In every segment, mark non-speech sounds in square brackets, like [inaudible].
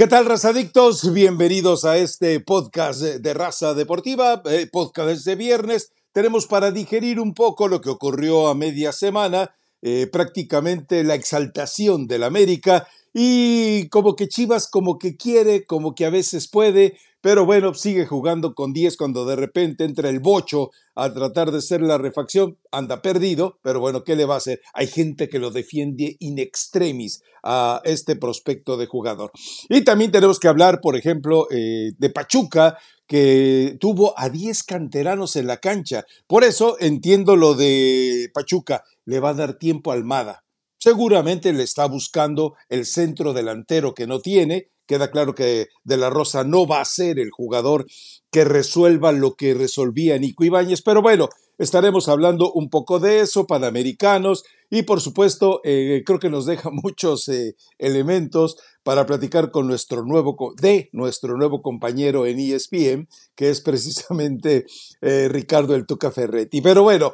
¿Qué tal, razadictos? Bienvenidos a este podcast de Raza Deportiva, eh, podcast de viernes. Tenemos para digerir un poco lo que ocurrió a media semana, eh, prácticamente la exaltación del América y como que Chivas como que quiere, como que a veces puede, pero bueno, sigue jugando con 10 cuando de repente entra el bocho a tratar de ser la refacción, anda perdido, pero bueno, ¿qué le va a hacer? Hay gente que lo defiende in extremis a este prospecto de jugador. Y también tenemos que hablar, por ejemplo, eh, de Pachuca, que tuvo a 10 canteranos en la cancha. Por eso entiendo lo de Pachuca, le va a dar tiempo a Almada. Seguramente le está buscando el centro delantero que no tiene, Queda claro que De la Rosa no va a ser el jugador que resuelva lo que resolvía Nico Ibáñez, pero bueno, estaremos hablando un poco de eso, panamericanos, y por supuesto, eh, creo que nos deja [laughs] muchos eh, elementos para platicar con nuestro nuevo, de nuestro nuevo compañero en ESPN, que es precisamente eh, Ricardo El Tuca Ferretti. Pero bueno,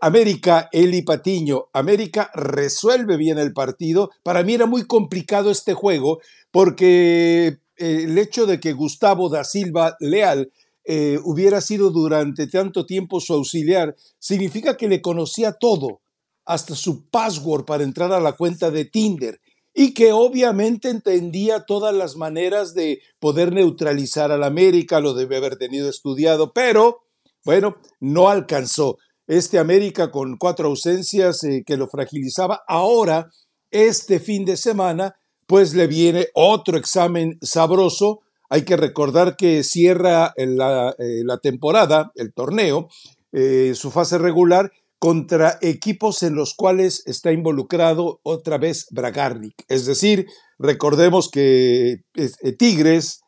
América, Eli Patiño, América resuelve bien el partido. Para mí era muy complicado este juego porque eh, el hecho de que Gustavo da Silva Leal eh, hubiera sido durante tanto tiempo su auxiliar, significa que le conocía todo, hasta su password para entrar a la cuenta de Tinder, y que obviamente entendía todas las maneras de poder neutralizar al América, lo debe haber tenido estudiado, pero bueno, no alcanzó. Este América con cuatro ausencias eh, que lo fragilizaba, ahora, este fin de semana, pues le viene otro examen sabroso. Hay que recordar que cierra la, eh, la temporada, el torneo, eh, su fase regular, contra equipos en los cuales está involucrado otra vez Bragarnik. Es decir, recordemos que eh, Tigres,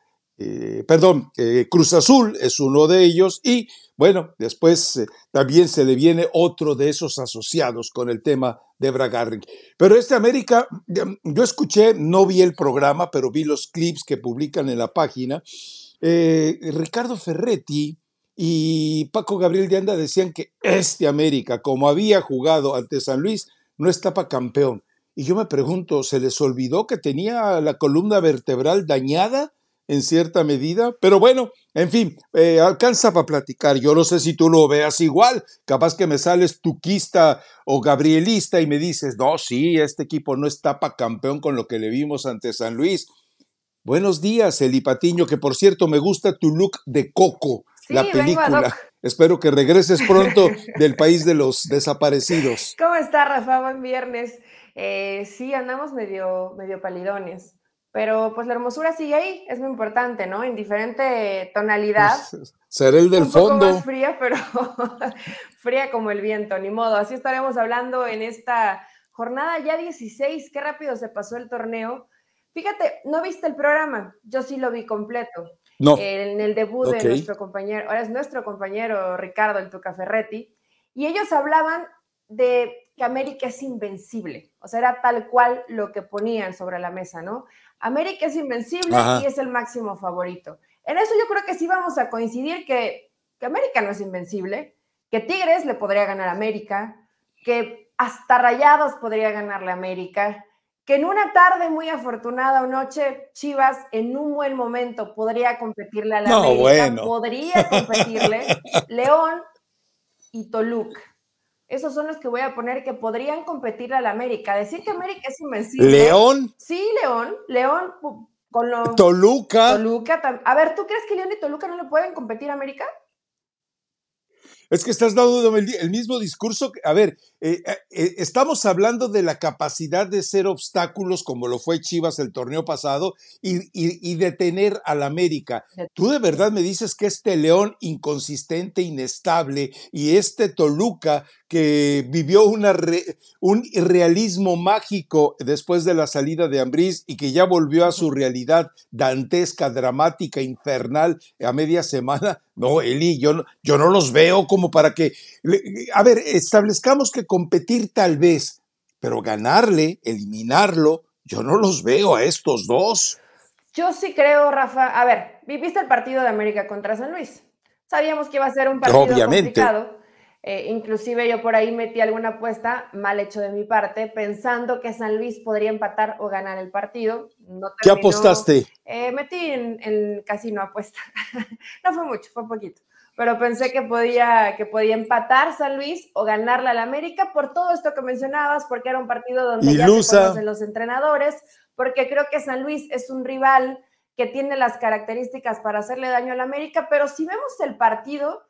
perdón, Cruz Azul es uno de ellos y bueno, después también se le viene otro de esos asociados con el tema de Bragarnik. Pero este América, yo escuché, no vi el programa, pero vi los clips que publican en la página. Eh, Ricardo Ferretti y Paco Gabriel de Anda decían que este América, como había jugado ante San Luis, no estaba campeón. Y yo me pregunto, ¿se les olvidó que tenía la columna vertebral dañada? En cierta medida, pero bueno, en fin, eh, alcanza para platicar. Yo no sé si tú lo veas igual, capaz que me sales tuquista o gabrielista y me dices, no, sí, este equipo no está para campeón con lo que le vimos ante San Luis. Buenos días, Eli Patiño, que por cierto me gusta tu look de Coco, la película. Espero que regreses pronto [laughs] del país de los desaparecidos. ¿Cómo está, Rafa? Buen viernes. Eh, sí, andamos medio, medio palidones. Pero pues la hermosura sigue ahí, es muy importante, ¿no? En diferente tonalidad. Pues, será el del un fondo. Poco más fría, pero [laughs] fría como el viento, ni modo. Así estaremos hablando en esta jornada ya 16. Qué rápido se pasó el torneo. Fíjate, no viste el programa, yo sí lo vi completo. No. En el debut de nuestro compañero, ahora es nuestro compañero Ricardo El Tuca Ferretti, y ellos hablaban de que América es invencible. O sea, era tal cual lo que ponían sobre la mesa, ¿no? América es invencible y es el máximo favorito. En eso yo creo que sí vamos a coincidir que, América no es invencible, que Tigres le podría ganar a América, que hasta Rayados podría ganarle a América, que en una tarde muy afortunada o noche Chivas en un buen momento podría competirle a la América, podría competirle [laughs] León y Toluca. Esos son los que voy a poner que podrían competir a la América. Decir que América es invencible. ¿León? Sí, León. León con los. Toluca. Toluca. A ver, ¿tú crees que León y Toluca no le pueden competir a América? Es que estás dando el, mismo discurso. A ver, eh, eh, eh, estamos hablando de la capacidad de ser obstáculos, como lo fue Chivas el torneo pasado, y, y, detener al América. Tú de verdad me dices que este León inconsistente, inestable, y este Toluca que vivió una un realismo mágico después de la salida de Ambriz y que ya volvió a su realidad dantesca, dramática, infernal a media semana. No, Eli, yo, yo no los veo como para que... A ver, establezcamos que competir tal vez, pero ganarle, eliminarlo, yo no los veo a estos dos. Yo sí creo, Rafa. A ver, viviste el partido de América contra San Luis. Sabíamos que iba a ser un partido complicado Eh, inclusive yo por ahí metí alguna apuesta, mal hecho de mi parte, pensando que San Luis podría empatar o ganar el partido. ¿Qué apostaste? Eh, metí en, en casino apuesta. [laughs] no fue mucho, fue poquito. Pero pensé que podía, que podía empatar San Luis o ganarle al América por todo esto que mencionabas, porque era un partido donde ya se conocen los entrenadores, porque creo que San Luis es un rival que tiene las características para hacerle daño al América, pero si vemos el partido,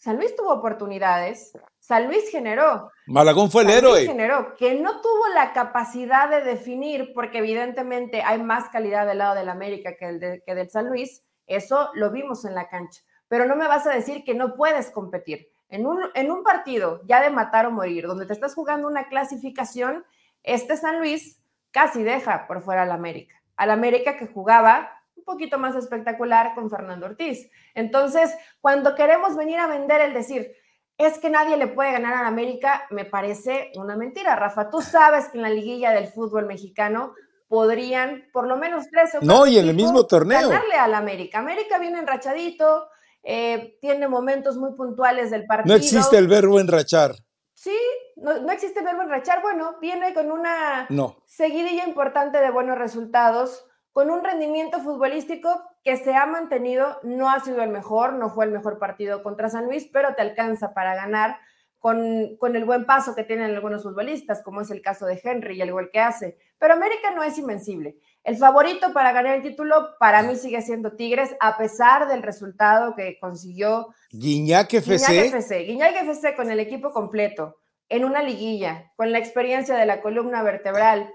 San Luis tuvo oportunidades, San Luis generó. Malagón fue el héroe. generó, que no tuvo la capacidad de definir, porque evidentemente hay más calidad del lado del América que, el que del San Luis, eso lo vimos en la cancha. Pero no me vas a decir que no puedes competir. En un, en un partido ya de matar o morir, donde te estás jugando una clasificación, este San Luis casi deja por fuera al América. Al América que jugaba un poquito más espectacular con Fernando Ortiz. Entonces, cuando queremos venir a vender el decir, es que nadie le puede ganar a América, me parece una mentira, Rafa. Tú sabes que en la liguilla del fútbol mexicano podrían por lo menos tres o No, y en el mismo torneo. Ganarle al América. América viene enrachadito, eh, tiene momentos muy puntuales del partido. No existe el verbo enrachar. Sí, no, no, existe el verbo enrachar. Bueno, viene con una seguidilla importante de buenos resultados con un rendimiento futbolístico que se ha mantenido, no ha sido el mejor, no fue el mejor partido contra San Luis, pero te alcanza para ganar con, con, el buen paso que tienen algunos futbolistas, como es el caso de Henry y el gol que hace. Pero América no es invencible. El favorito para ganar el título para mí sigue siendo Tigres, a pesar del resultado que consiguió Guiñac FC. Guiñac FC, Guiñac FC con el equipo completo, en una liguilla, con la experiencia de la columna vertebral,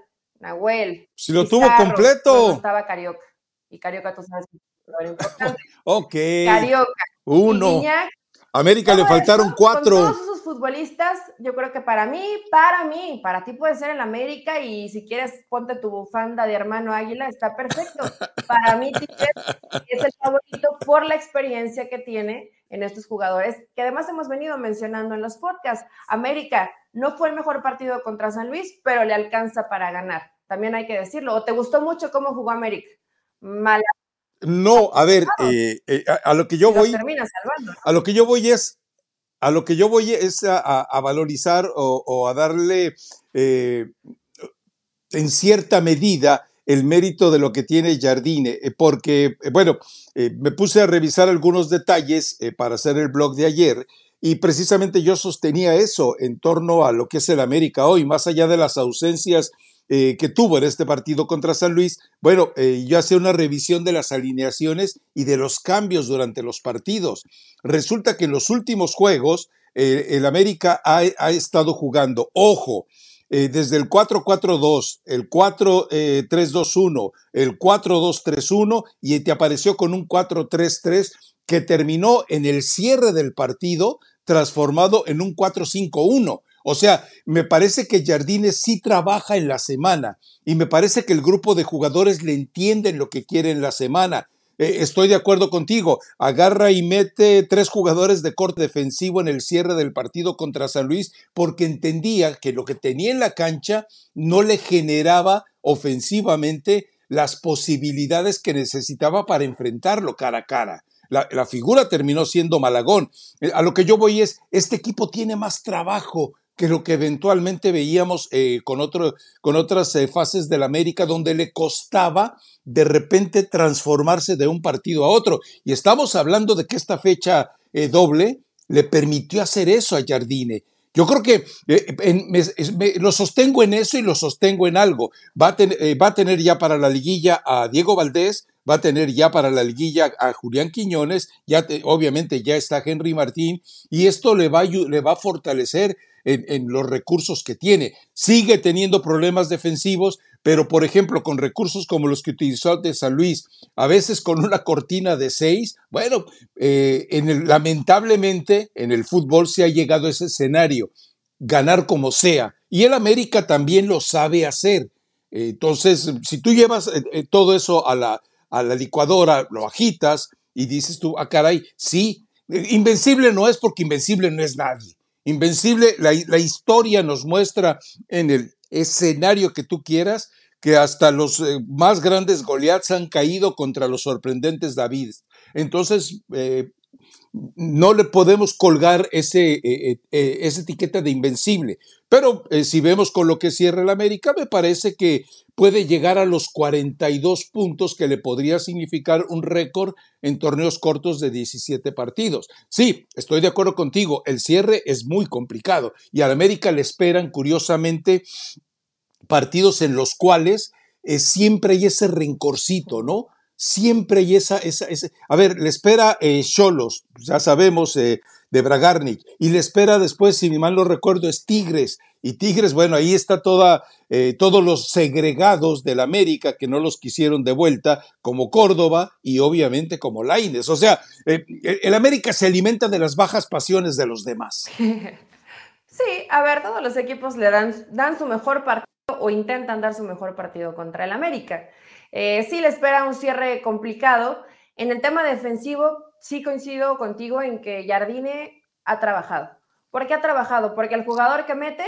Nahuel. Si lo tuvo completo. estaba Carioca. Y Carioca, tú sabes lo importante. [laughs] ok. Carioca. Uno. América le faltaron cuatro. Con todos esos futbolistas, yo creo que para mí, para mí, para ti puede ser el América y si quieres ponte tu bufanda de hermano Águila, está perfecto. Para mí es el favorito por la experiencia que tiene en estos jugadores, que además hemos venido mencionando en los podcasts. América no fue el mejor partido contra San Luis, pero le alcanza para ganar. También hay que decirlo. ¿O te gustó mucho cómo jugó América? Mala. No, a ver, eh, eh, a, lo que yo voy. A lo que yo voy es. A lo que yo voy es a, valorizar o, a darle eh, en cierta medida el mérito de lo que tiene Jardine, porque, bueno, me puse a revisar algunos detalles para hacer el blog de ayer y precisamente yo sostenía eso en torno a lo que es el América hoy, más allá de las ausencias eh, que tuvo en este partido contra San Luis. Bueno, eh, yo hacía una revisión de las alineaciones y de los cambios durante los partidos. Resulta que en los últimos juegos eh, el América ha, ha, estado jugando, ojo, desde el 4-4-2, el 4-3-2-1, el 4-2-3-1 y te apareció con un 4-3-3 que terminó en el cierre del partido transformado en un 4-5-1. O sea, me parece que Jardines sí trabaja en la semana y me parece que el grupo de jugadores le entienden lo que quiere en la semana. Eh, estoy de acuerdo contigo. Agarra y mete tres jugadores de corte defensivo en el cierre del partido contra San Luis porque entendía que lo que tenía en la cancha no le generaba ofensivamente las posibilidades que necesitaba para enfrentarlo cara a cara. La, figura terminó siendo Malagón. Eh, a lo que yo voy es, este equipo tiene más trabajo que lo que eventualmente veíamos eh, con, otro, con otras eh, fases del América, donde le costaba de repente transformarse de un partido a otro. Y estamos hablando de que esta fecha doble le permitió hacer eso a Jardine. Yo creo que lo sostengo en eso y lo sostengo en algo. Va a, va a tener ya para la liguilla a Diego Valdés, va a tener ya para la liguilla a Julián Quiñones, ya obviamente ya está Henry Martín, y esto le va, le va a fortalecer en, los recursos que tiene. Sigue teniendo problemas defensivos, pero por ejemplo, con recursos como los que utilizó de San Luis, a veces con una cortina de seis, bueno, eh, en lamentablemente en el fútbol se ha llegado a ese escenario, ganar como sea, y el América también lo sabe hacer. Entonces, si tú llevas eh, eh, todo eso a la, a la licuadora, lo agitas y dices tú, ah, caray, sí, invencible no es porque invencible no es nadie. Invencible, la, historia nos muestra en el escenario que tú quieras que hasta los eh, más grandes Goliaths han caído contra los sorprendentes David. Entonces, eh, no le podemos colgar ese, eh, eh, esa etiqueta de invencible. Pero si vemos con lo que cierra el América, me parece que puede llegar a los 42 puntos que le podría significar un récord en torneos cortos de 17 partidos. Sí, estoy de acuerdo contigo, el cierre es muy complicado y al América le esperan curiosamente partidos en los cuales siempre hay ese rencorcito, ¿no? Siempre hay esa, esa, a ver, le espera eh, Cholos, ya sabemos, eh, de Bragarnik, y le espera después, si mal no recuerdo, es Tigres, y Tigres, bueno, ahí está toda, eh, todos los segregados del América que no los quisieron de vuelta, como Córdoba y obviamente como Laines. O sea, el América se alimenta de las bajas pasiones de los demás. [laughs] Sí, a ver, todos los equipos le dan, dan su mejor partido o intentan dar su mejor partido contra el América. Eh, sí le espera un cierre complicado. En el tema defensivo, sí coincido contigo en que Jardine ha trabajado. ¿Por qué ha trabajado? Porque el jugador que mete,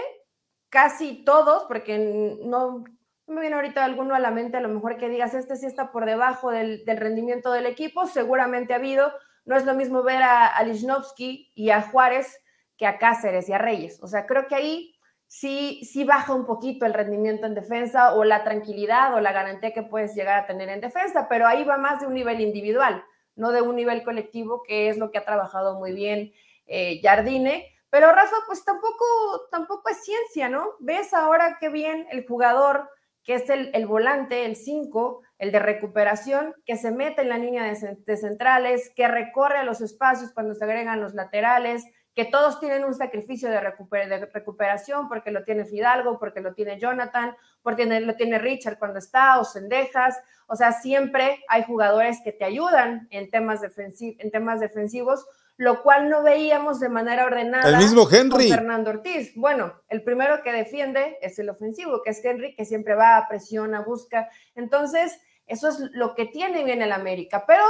casi todos, porque no, me viene ahorita alguno a la mente, a lo mejor que digas, este sí está por debajo del, rendimiento del equipo, seguramente ha habido. No es lo mismo ver a, a y a Juárez que a Cáceres y a Reyes. O sea, creo que ahí sí, sí baja un poquito el rendimiento en defensa o la tranquilidad o la garantía que puedes llegar a tener en defensa, pero ahí va más de un nivel individual, no de un nivel colectivo, que es lo que ha trabajado muy bien eh, Jardine. Pero Rafa, pues tampoco, tampoco es ciencia, ¿no? Ves ahora qué bien el jugador que es el, el volante, el 5, el de recuperación, que se mete en la línea de, de centrales, que recorre a los espacios cuando se agregan los laterales, que todos tienen un sacrificio de, recuperación porque lo tiene Fidalgo, porque lo tiene Jonathan, porque lo tiene Richard cuando está, o Sendejas. O sea, siempre hay jugadores que te ayudan en temas, en temas defensivos, lo cual no veíamos de manera ordenada. El mismo Henry. Con Fernando Ortiz. Bueno, el primero que defiende es el ofensivo, que es Henry, que siempre va a presión, a busca. Entonces, eso es lo que tiene bien el América, pero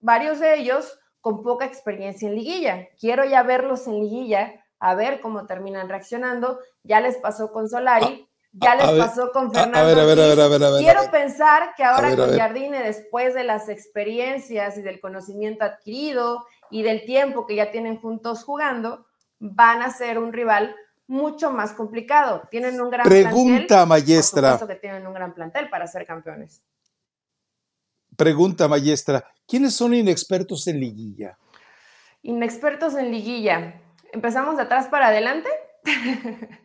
varios de ellos con poca experiencia en liguilla. Quiero ya verlos en liguilla, a ver cómo terminan reaccionando. Ya les pasó con Solari, ah, ya les pasó con Fernando. A ver, a ver, a ver, a ver, Quiero pensar que ahora con Jardine, después de las experiencias y del conocimiento adquirido y del tiempo que ya tienen juntos jugando, van a ser un rival mucho más complicado. Tienen un gran Pregunta, maestra. que tienen un gran plantel para ser campeones. Pregunta, maestra. ¿Quiénes son inexpertos en liguilla? Inexpertos en liguilla. ¿Empezamos de atrás para adelante? [laughs]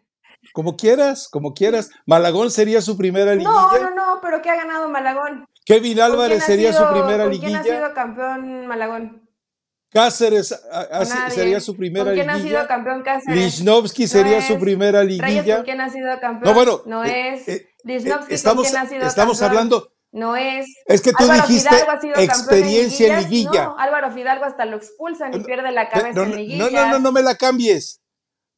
Como quieras, como quieras. Malagón sería su primera liguilla. No, no, no, pero ¿qué ha ganado Malagón? Kevin Álvarez sería su primera liguilla. ¿Quién ha sido campeón Malagón? Cáceres sería su primera ¿Con quién liguilla. ha sido campeón Cáceres? Lichnowsky sería su primera liguilla. Reyes, ¿con quién ha sido campeón? No, bueno. No eh, es. Eh, Lichnowsky, estamos, ¿con quién ha sido estamos hablando no es. Es que tú dijiste experiencia en liguilla. No, Álvaro Fidalgo hasta lo expulsan y pierde la cabeza en liguilla. No, no, no, no me la cambies.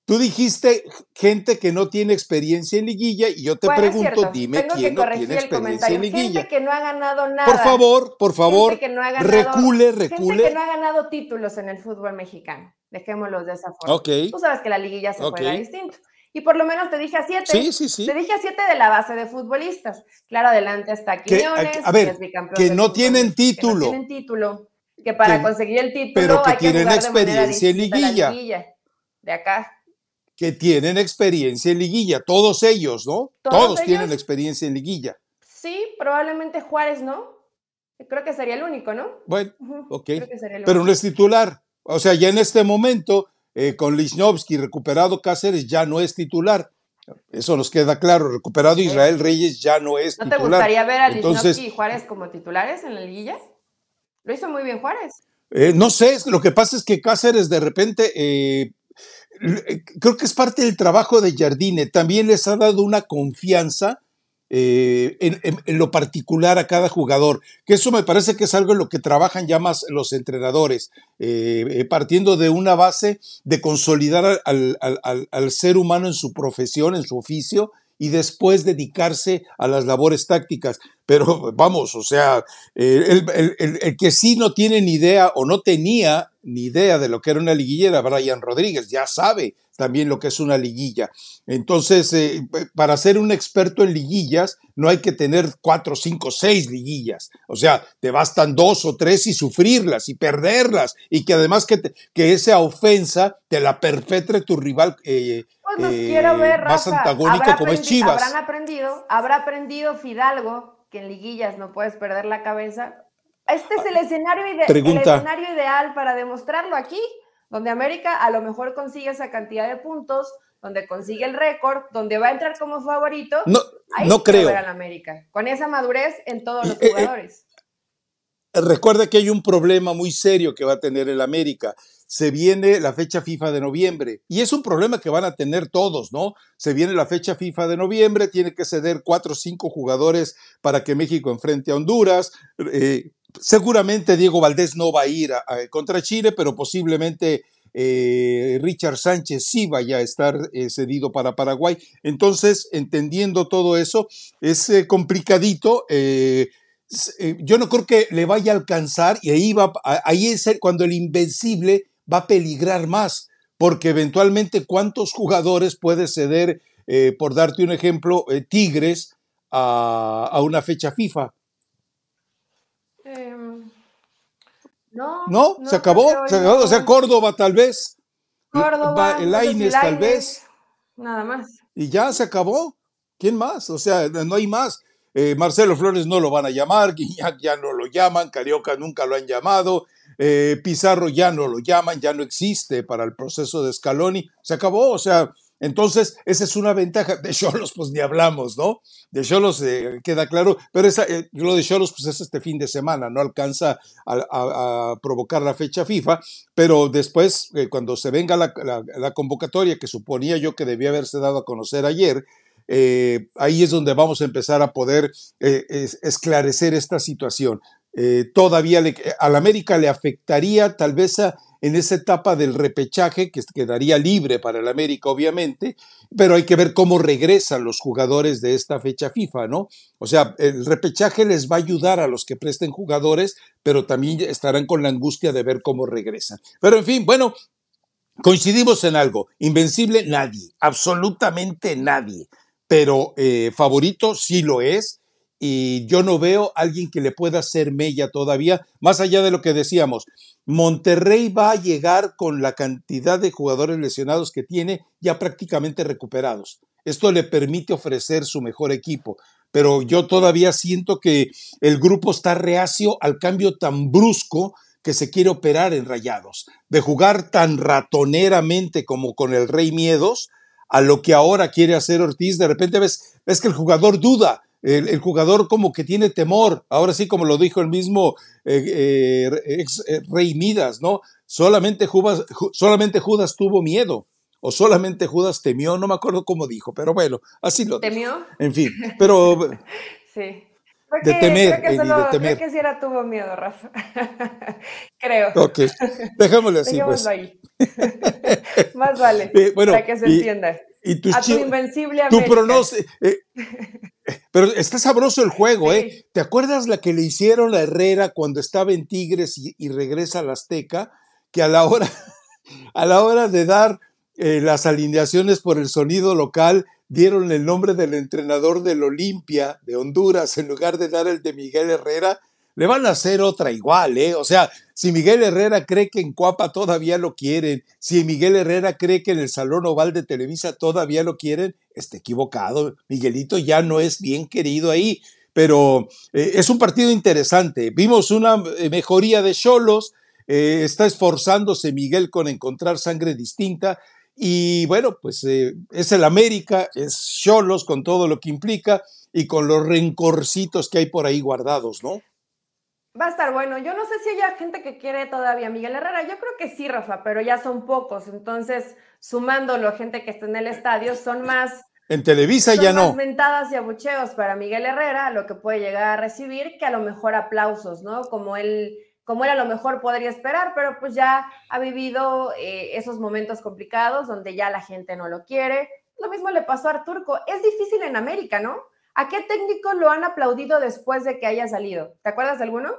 Tú dijiste gente que no tiene experiencia en liguilla y yo te pregunto, dime quién no tiene experiencia en liguilla. Gente que no ha ganado nada. Por favor, por favor, recule, recule. Gente que no ha ganado títulos en el fútbol mexicano. Dejémoslos de esa forma. Tú sabes que la liguilla se juega distinto y por lo menos te dije a siete. Sí, sí, sí. Te dije a siete de la base de futbolistas. Claro, adelante hasta Quiñones, que, a ver, que, no tienen título. Que no tienen título. Que para conseguir el título pero que tienen experiencia en liguilla. De acá. Que tienen experiencia en liguilla, todos ellos, ¿no? Todos, tienen experiencia en liguilla. Sí, probablemente Juárez, ¿no? Creo que sería el único, ¿no? Bueno, ok. Pero no es titular. O sea, ya en este momento eh, con Lichnowsky recuperado Cáceres ya no es titular. Eso nos queda claro. Recuperado Israel Reyes ya no es titular. ¿No te gustaría ver a Lichnowsky y Juárez como titulares en la liguilla? Lo hizo muy bien Juárez. Eh, no sé, lo que pasa es que Cáceres de repente, eh, creo que es parte del trabajo de Jardine, también les ha dado una confianza eh, en, lo particular a cada jugador, que eso me parece que es algo en lo que trabajan ya más los entrenadores, eh, eh, partiendo de una base de consolidar al, ser humano en su profesión, en su oficio, y después dedicarse a las labores tácticas. Pero vamos, o sea, el, el, que sí no tiene ni idea o no tenía ni idea de lo que era una liguilla Brian Rodríguez, ya sabe también lo que es una liguilla. Entonces, eh, para ser un experto en liguillas, no hay que tener cuatro, cinco, seis liguillas. O sea, te bastan dos o tres y sufrirlas y perderlas y que además que, que esa ofensa te la perpetre tu rival. Eh, pues quiero ver, más antagónico como es Chivas. Habrán aprendido, habrá aprendido Fidalgo que en liguillas no puedes perder la cabeza. Este es el escenario, el escenario ideal para demostrarlo aquí donde América a lo mejor consigue esa cantidad de puntos, donde consigue el récord, donde va a entrar como favorito. No, ahí no creo. Ver América, con esa madurez en todos los eh, eh, jugadores. recuerda que hay un problema muy serio que va a tener el América. Se viene la fecha FIFA de noviembre y es un problema que van a tener todos, ¿no? Se viene la fecha FIFA de noviembre, tiene que ceder cuatro o cinco jugadores para que México enfrente a Honduras. Eh, seguramente Diego Valdés no va a ir contra Chile, pero posiblemente eh, Richard Sánchez sí vaya a estar eh, cedido para Paraguay. Entonces, entendiendo todo eso, es eh, complicadito. yo no creo que le vaya a alcanzar y ahí, ahí es cuando el invencible va a peligrar más, porque eventualmente cuántos jugadores puede ceder, por darte un ejemplo, Tigres a, a una fecha FIFA. No, no, se acabó, se acabó. O sea, Córdoba tal vez. Córdoba, el Aines tal vez. Nada más. Y ya se acabó. ¿Quién más? O sea, no hay más. Eh, Marcelo Flores no lo van a llamar, [laughs] Guiñac ya no lo llaman, Carioca nunca lo han llamado, eh, Pizarro ya no lo llaman, ya no existe para el proceso de Scaloni. Se acabó, o sea, entonces, esa es una ventaja. De Cholos, pues ni hablamos, ¿no? De Cholos eh, queda claro, pero esa, eh, lo de Cholos, pues es este fin de semana, no alcanza a, provocar la fecha FIFA, pero después, eh, cuando se venga la, convocatoria, que suponía yo que debía haberse dado a conocer ayer, ahí es donde vamos a empezar a poder esclarecer esta situación. todavía le, al América le afectaría tal vez a en esa etapa del repechaje, que quedaría libre para el América, obviamente, pero hay que ver cómo regresan los jugadores de esta fecha FIFA, ¿no? O sea, el repechaje les va a ayudar a los que presten jugadores, pero también estarán con la angustia de ver cómo regresan. Pero en fin, bueno, coincidimos en algo. Invencible nadie, absolutamente nadie, pero eh, favorito sí lo es y yo no veo a alguien que le pueda hacer mella todavía, más allá de lo que decíamos. Monterrey va a llegar con la cantidad de jugadores lesionados que tiene ya prácticamente recuperados. Esto le permite ofrecer su mejor equipo, pero yo todavía siento que el grupo está reacio al cambio tan brusco que se quiere operar en Rayados, de jugar tan ratoneramente como con el Rey Miedos, a lo que ahora quiere hacer Ortiz, de repente ves, ves que el jugador duda, el, jugador como que tiene temor, ahora sí como lo dijo el mismo eh, eh, ex eh, Rey Midas, ¿no? Solamente Judas, solamente Judas tuvo miedo o solamente Judas temió, no me acuerdo cómo dijo, pero bueno, así lo ¿Temió? En fin, pero... [laughs] sí. de temer, creo que, de temer. Creo que sí era tuvo miedo, Rafa. [laughs] creo. Ok, dejémosle así. pues. ahí. [laughs] Más vale, para que se entienda. Y tu, a tu invencible Tu pronóstico. Pero está sabroso el juego, ¿eh? ¿Te acuerdas la que le hicieron a Herrera cuando estaba en Tigres y, regresa a la Azteca? Que a la hora, [laughs] a la hora de dar eh, las alineaciones por el sonido local, dieron el nombre del entrenador del Olimpia de Honduras en lugar de dar el de Miguel Herrera le van a hacer otra igual, ¿eh? O sea, si Miguel Herrera cree que en Cuapa todavía lo quieren, si Miguel Herrera cree que en el Salón Oval de Televisa todavía lo quieren, está equivocado. Miguelito ya no es bien querido ahí, pero eh, es un partido interesante. Vimos una eh, mejoría de Cholos, eh, está esforzándose Miguel con encontrar sangre distinta. Y bueno, pues es el América, es Cholos con todo lo que implica y con los rencorcitos que hay por ahí guardados, ¿no? Va a estar bueno. Yo no sé si hay gente que quiere todavía Miguel Herrera. Yo creo que sí, Rafa, pero ya son pocos. Entonces, sumándolo, gente que está en el estadio, son más. En Televisa ya no. Más mentadas y abucheos para Miguel Herrera, lo que puede llegar a recibir, que a lo mejor aplausos, ¿no? Como él, como él a lo mejor podría esperar, pero pues ya ha vivido eh, esos momentos complicados donde ya la gente no lo quiere. lo mismo le pasó a Arturco. Es difícil en América, ¿no? ¿A qué técnico lo han aplaudido después de que haya salido? ¿Te acuerdas de alguno?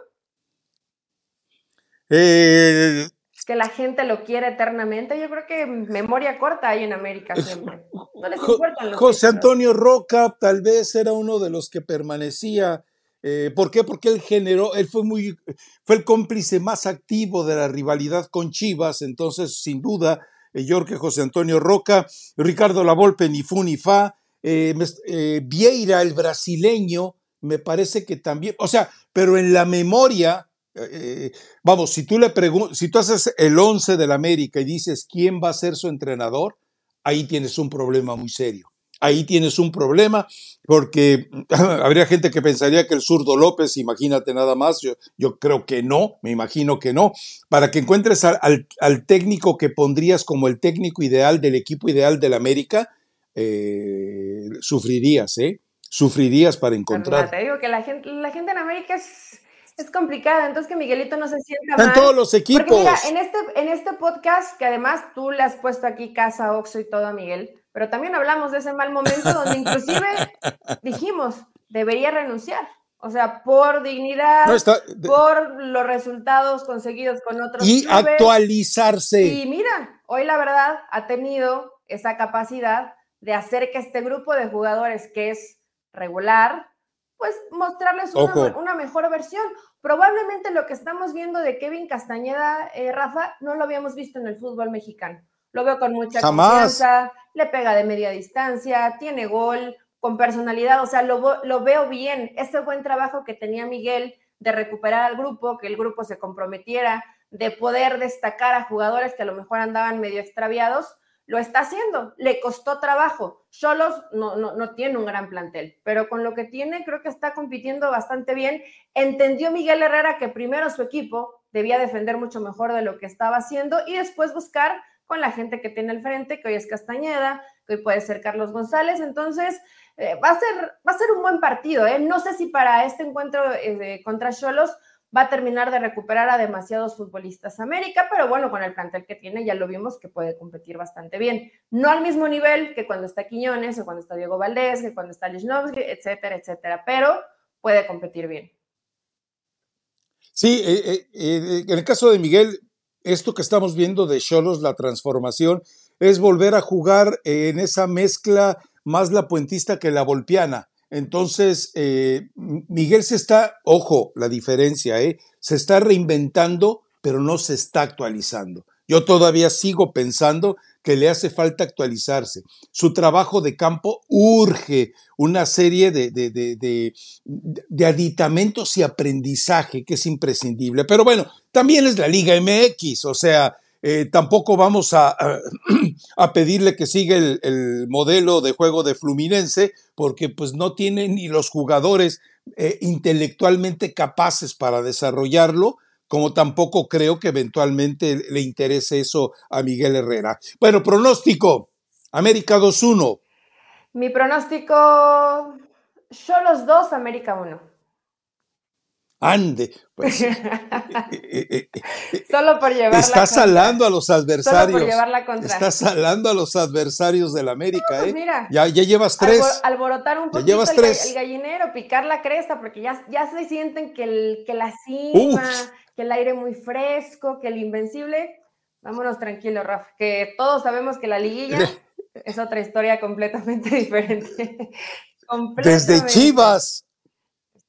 Eh, que la gente lo quiere eternamente. Yo creo que memoria corta hay en América siempre. No les importa José Antonio Roca tal vez era uno de los que permanecía. Eh, ¿Por qué? Porque él generó, él fue muy, fue el cómplice más activo de la rivalidad con Chivas, entonces sin duda, eh, yo que José Antonio Roca, Ricardo Lavolpe, ni fu ni fa, eh, eh, Vieira, el brasileño, me parece que también, o sea, pero en la memoria, eh, vamos, si tú le preguntas, si tú haces el 11 del América y dices quién va a ser su entrenador, ahí tienes un problema muy serio. Ahí tienes un problema porque [laughs] habría gente que pensaría que el zurdo López, imagínate nada más, yo, creo que no, me imagino que no, para que encuentres al, al técnico que pondrías como el técnico ideal del equipo ideal del América, eh, sufrirías, ¿eh? Sufrirías para encontrar. Te digo que la gente, la gente en América es, es complicada, entonces que Miguelito no se sienta mal. En todos los equipos. Porque mira, en este, en este podcast, que además tú le has puesto aquí casa, Oxo y todo a Miguel, pero también hablamos de ese mal momento donde inclusive [laughs] dijimos, debería renunciar. O sea, por dignidad, por los resultados conseguidos con otros. Y actualizarse. Y mira, hoy la verdad ha tenido esa capacidad de hacer que este grupo de jugadores que es regular, pues mostrarles una, mejor versión. Probablemente lo que estamos viendo de Kevin Castañeda, eh, Rafa, no lo habíamos visto en el fútbol mexicano. Lo veo con mucha confianza, le pega de media distancia, tiene gol, con personalidad, o sea, lo, lo veo bien. Ese buen trabajo que tenía Miguel de recuperar al grupo, que el grupo se comprometiera, de poder destacar a jugadores que a lo mejor andaban medio extraviados, lo está haciendo, le costó trabajo. Solos no, no, tiene un gran plantel, pero con lo que tiene creo que está compitiendo bastante bien. Entendió Miguel Herrera que primero su equipo debía defender mucho mejor de lo que estaba haciendo y después buscar con la gente que tiene al frente, que hoy es Castañeda, que hoy puede ser Carlos González. Entonces, eh, va, a ser, va a ser un buen partido. ¿eh? No sé si para este encuentro eh, contra Cholos va a terminar de recuperar a demasiados futbolistas América, pero bueno, con el plantel que tiene ya lo vimos que puede competir bastante bien. No al mismo nivel que cuando está Quiñones o cuando está Diego Valdés, que cuando está Lichnowsky, etcétera, etcétera, pero puede competir bien. Sí, eh, eh, eh, en el caso de Miguel, esto que estamos viendo de Cholos, la transformación, es volver a jugar en esa mezcla más la puentista que la volpiana entonces, eh, Miguel se está, ojo, la diferencia, ¿eh? se está reinventando, pero no se está actualizando. Yo todavía sigo pensando que le hace falta actualizarse. Su trabajo de campo urge una serie de, de, de, de, aditamentos y aprendizaje que es imprescindible. Pero bueno, también es la Liga MX, o sea, eh, tampoco vamos a, a, [clears throat] pedirle que siga el, modelo de juego de Fluminense, porque pues no tiene ni los jugadores eh, intelectualmente capaces para desarrollarlo, como tampoco creo que eventualmente le interese eso a Miguel Herrera. Bueno, pronóstico, América 2-1. Mi pronóstico, yo los dos, América 1. Ande, pues. Eh, eh, eh, Solo por llevar Está salando a los adversarios. Solo por llevarla contra. Está salando a los adversarios del América, pues ¿eh? Mira, ya, ya llevas tres. alborotar un poquito llevas el, tres. el, gallinero, picar la cresta, porque ya, ya se sienten que, el, que la cima, que el aire muy fresco, que el invencible. Vámonos tranquilos, Rafa, que todos sabemos que la liguilla es otra historia completamente [laughs] diferente. Desde Chivas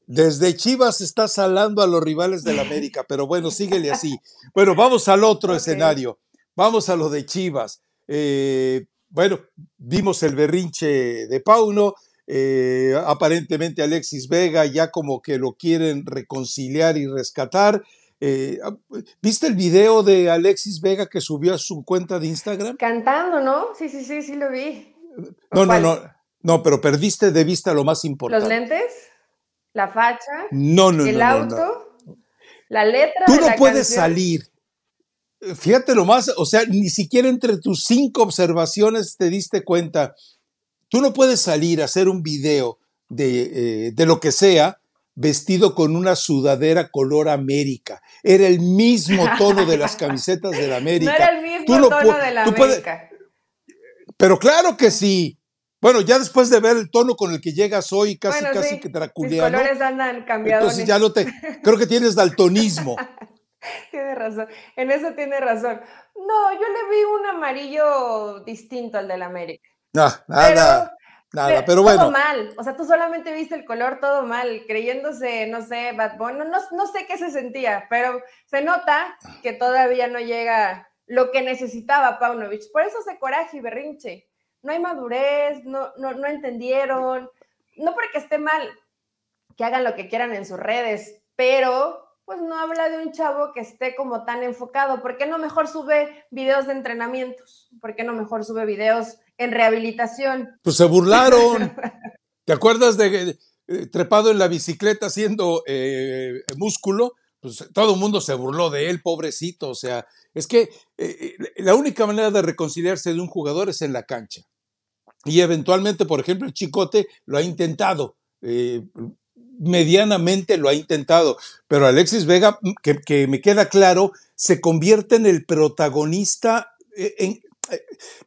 desde Chivas está salando a los rivales del América, pero bueno, síguele así. Bueno, vamos al otro escenario. Vamos a lo de Chivas. Eh, bueno, vimos el berrinche de Pauno. Eh, aparentemente Alexis Vega ya como que lo quieren reconciliar y rescatar. Eh, ¿Viste el video de Alexis Vega que subió a su cuenta de Instagram? Cantando, ¿no? Sí, sí, sí, sí lo vi. No, no, no, no, pero perdiste de vista lo más importante. ¿Los lentes? La facha, no, no, el auto, la letra. Tú no puedes salir. Fíjate lo más, o sea, ni siquiera entre tus cinco observaciones te diste cuenta. Tú no puedes salir a hacer un video de, eh, de lo que sea vestido con una sudadera color América. Era el mismo tono de las camisetas de la América. [laughs] No era el mismo tono de la América. pero claro que sí. Bueno, ya después de ver el tono con el que llegas hoy, casi, casi que draculiano. Mis colores andan cambiados. Entonces ya no te. Creo que tienes daltonismo. [laughs] tiene razón. En eso tiene razón. No, yo le vi un amarillo distinto al del América. No, nada. nada, pero bueno. Todo mal. O sea, tú solamente viste el color todo mal, creyéndose, no sé, Bad Bunny. No, no sé qué se sentía, pero se nota que todavía no llega lo que necesitaba Paunovic. Por eso se coraje y berrinche no hay madurez, no, no, no entendieron, no porque esté mal que hagan lo que quieran en sus redes, pero pues no habla de un chavo que esté como tan enfocado. ¿Por qué no mejor sube videos de entrenamientos? ¿Por qué no mejor sube videos en rehabilitación? Pues se burlaron. [laughs] ¿Te acuerdas de eh, trepado en la bicicleta haciendo eh, músculo? Pues todo el mundo se burló de él, pobrecito. O sea, es que eh, la única manera de reconciliarse de un jugador es en la cancha. Y eventualmente, por ejemplo, el Chicote lo ha intentado. Eh, medianamente lo ha intentado, pero Alexis Vega, mm, que, me queda claro, se convierte en el protagonista, eh, eh,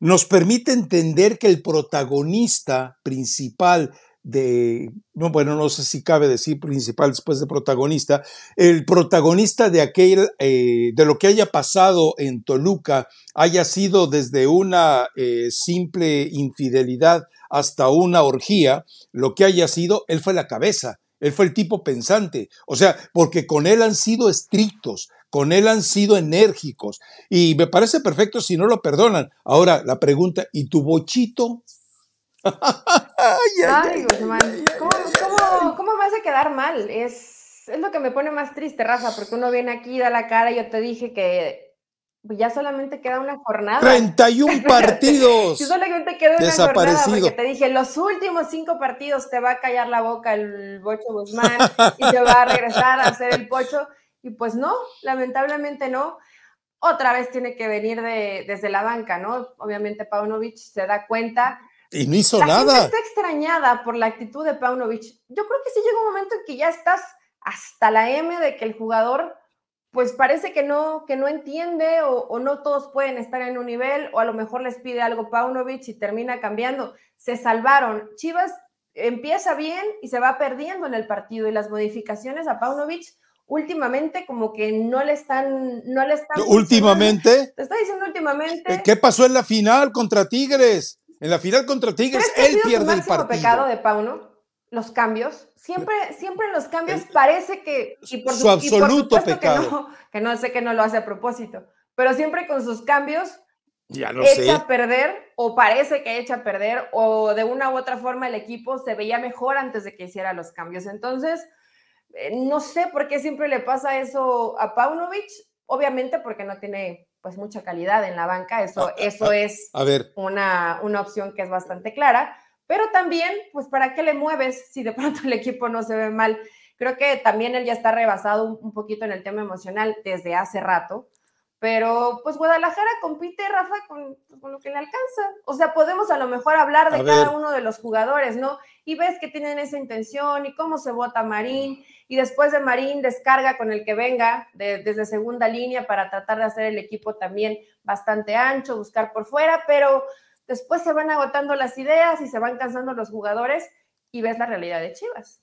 nos permite entender que el protagonista principal de, bueno, no sé si cabe decir principal después de protagonista, el protagonista de aquel, eh, de lo que haya pasado en Toluca, haya sido desde una eh, simple infidelidad hasta una orgía, lo que haya sido, él fue la cabeza, él fue el tipo pensante, o sea, porque con él han sido estrictos, con él han sido enérgicos, y me parece perfecto si no lo perdonan. Ahora, la pregunta, ¿y tu bochito? [laughs] ay, Guzmán, ¿cómo, cómo, vas a quedar mal? Es, es lo que me pone más triste, Rafa, porque uno viene aquí, da la cara, y yo te dije que ya solamente queda una jornada. 31 [laughs] partidos. yo solamente queda una jornada porque te dije, los últimos cinco partidos te va a callar la boca el Bocho Guzmán y te va a regresar a hacer el Pocho. Y pues no, lamentablemente no. Otra vez tiene que venir de, desde la banca, ¿no? Obviamente Paunovic se da cuenta y no hizo la nada. Gente está extrañada por la actitud de Paunovic. Yo creo que sí llega un momento en que ya estás hasta la M de que el jugador, pues parece que no, que no entiende o, no todos pueden estar en un nivel o a lo mejor les pide algo Paunovic y termina cambiando. Se salvaron. Chivas empieza bien y se va perdiendo en el partido y las modificaciones a Paunovic últimamente como que no le están no le están últimamente te estoy diciendo últimamente qué pasó en la final contra Tigres en la final contra Tigres, él pierde el partido. pecado de Pauno? Los cambios. Siempre, siempre en los cambios parece que. Y por su, absoluto pecado. Que no, que no sé que no lo hace a propósito. Pero siempre con sus cambios ya echa a perder, o parece que echa a perder, o de una u otra forma el equipo se veía mejor antes de que hiciera los cambios. Entonces, eh, no sé por qué siempre le pasa eso a Paunovic. Obviamente porque no tiene pues mucha calidad en la banca, eso, ah, ah, eso ah, es Una, una opción que es bastante clara, pero también, pues, ¿para qué le mueves si de [laughs] pronto el equipo no se ve mal? Creo que también él ya está rebasado un, poquito en el tema emocional desde hace rato, pero pues Guadalajara compite, Rafa, con, con, lo que le alcanza. O sea, podemos a lo mejor hablar de cada uno de los jugadores, ¿no? Y ves que tienen esa intención y cómo se vota Marín y después de Marín descarga con el que venga desde segunda línea para tratar de hacer el equipo también bastante ancho, buscar por fuera, pero después se van agotando las ideas y se van cansando los jugadores y ves la realidad de Chivas.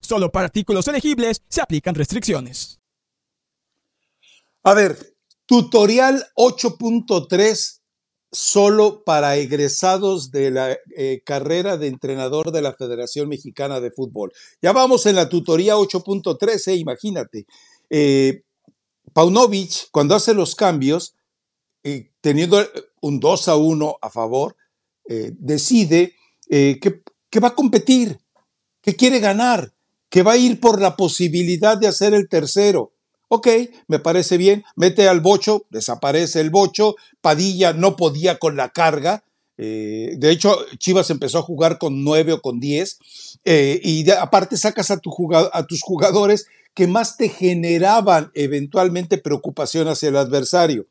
Solo para artículos elegibles se aplican restricciones. A ver, tutorial 8.3 solo para egresados de la eh, carrera de entrenador de la Federación Mexicana de Fútbol. Ya vamos en la tutoría 8.13, imagínate. eh, Paunovic, cuando hace los cambios, eh, teniendo un 2 a 1 a favor, eh, decide que va a competir, que quiere ganar, que va a ir por la posibilidad de hacer el tercero. Ok, me parece bien, mete al bocho, desaparece el bocho, Padilla no podía con la carga, eh, de hecho Chivas empezó a jugar con nueve o con diez, eh, y aparte sacas a, tus jugadores que más te generaban eventualmente preocupación hacia el adversario.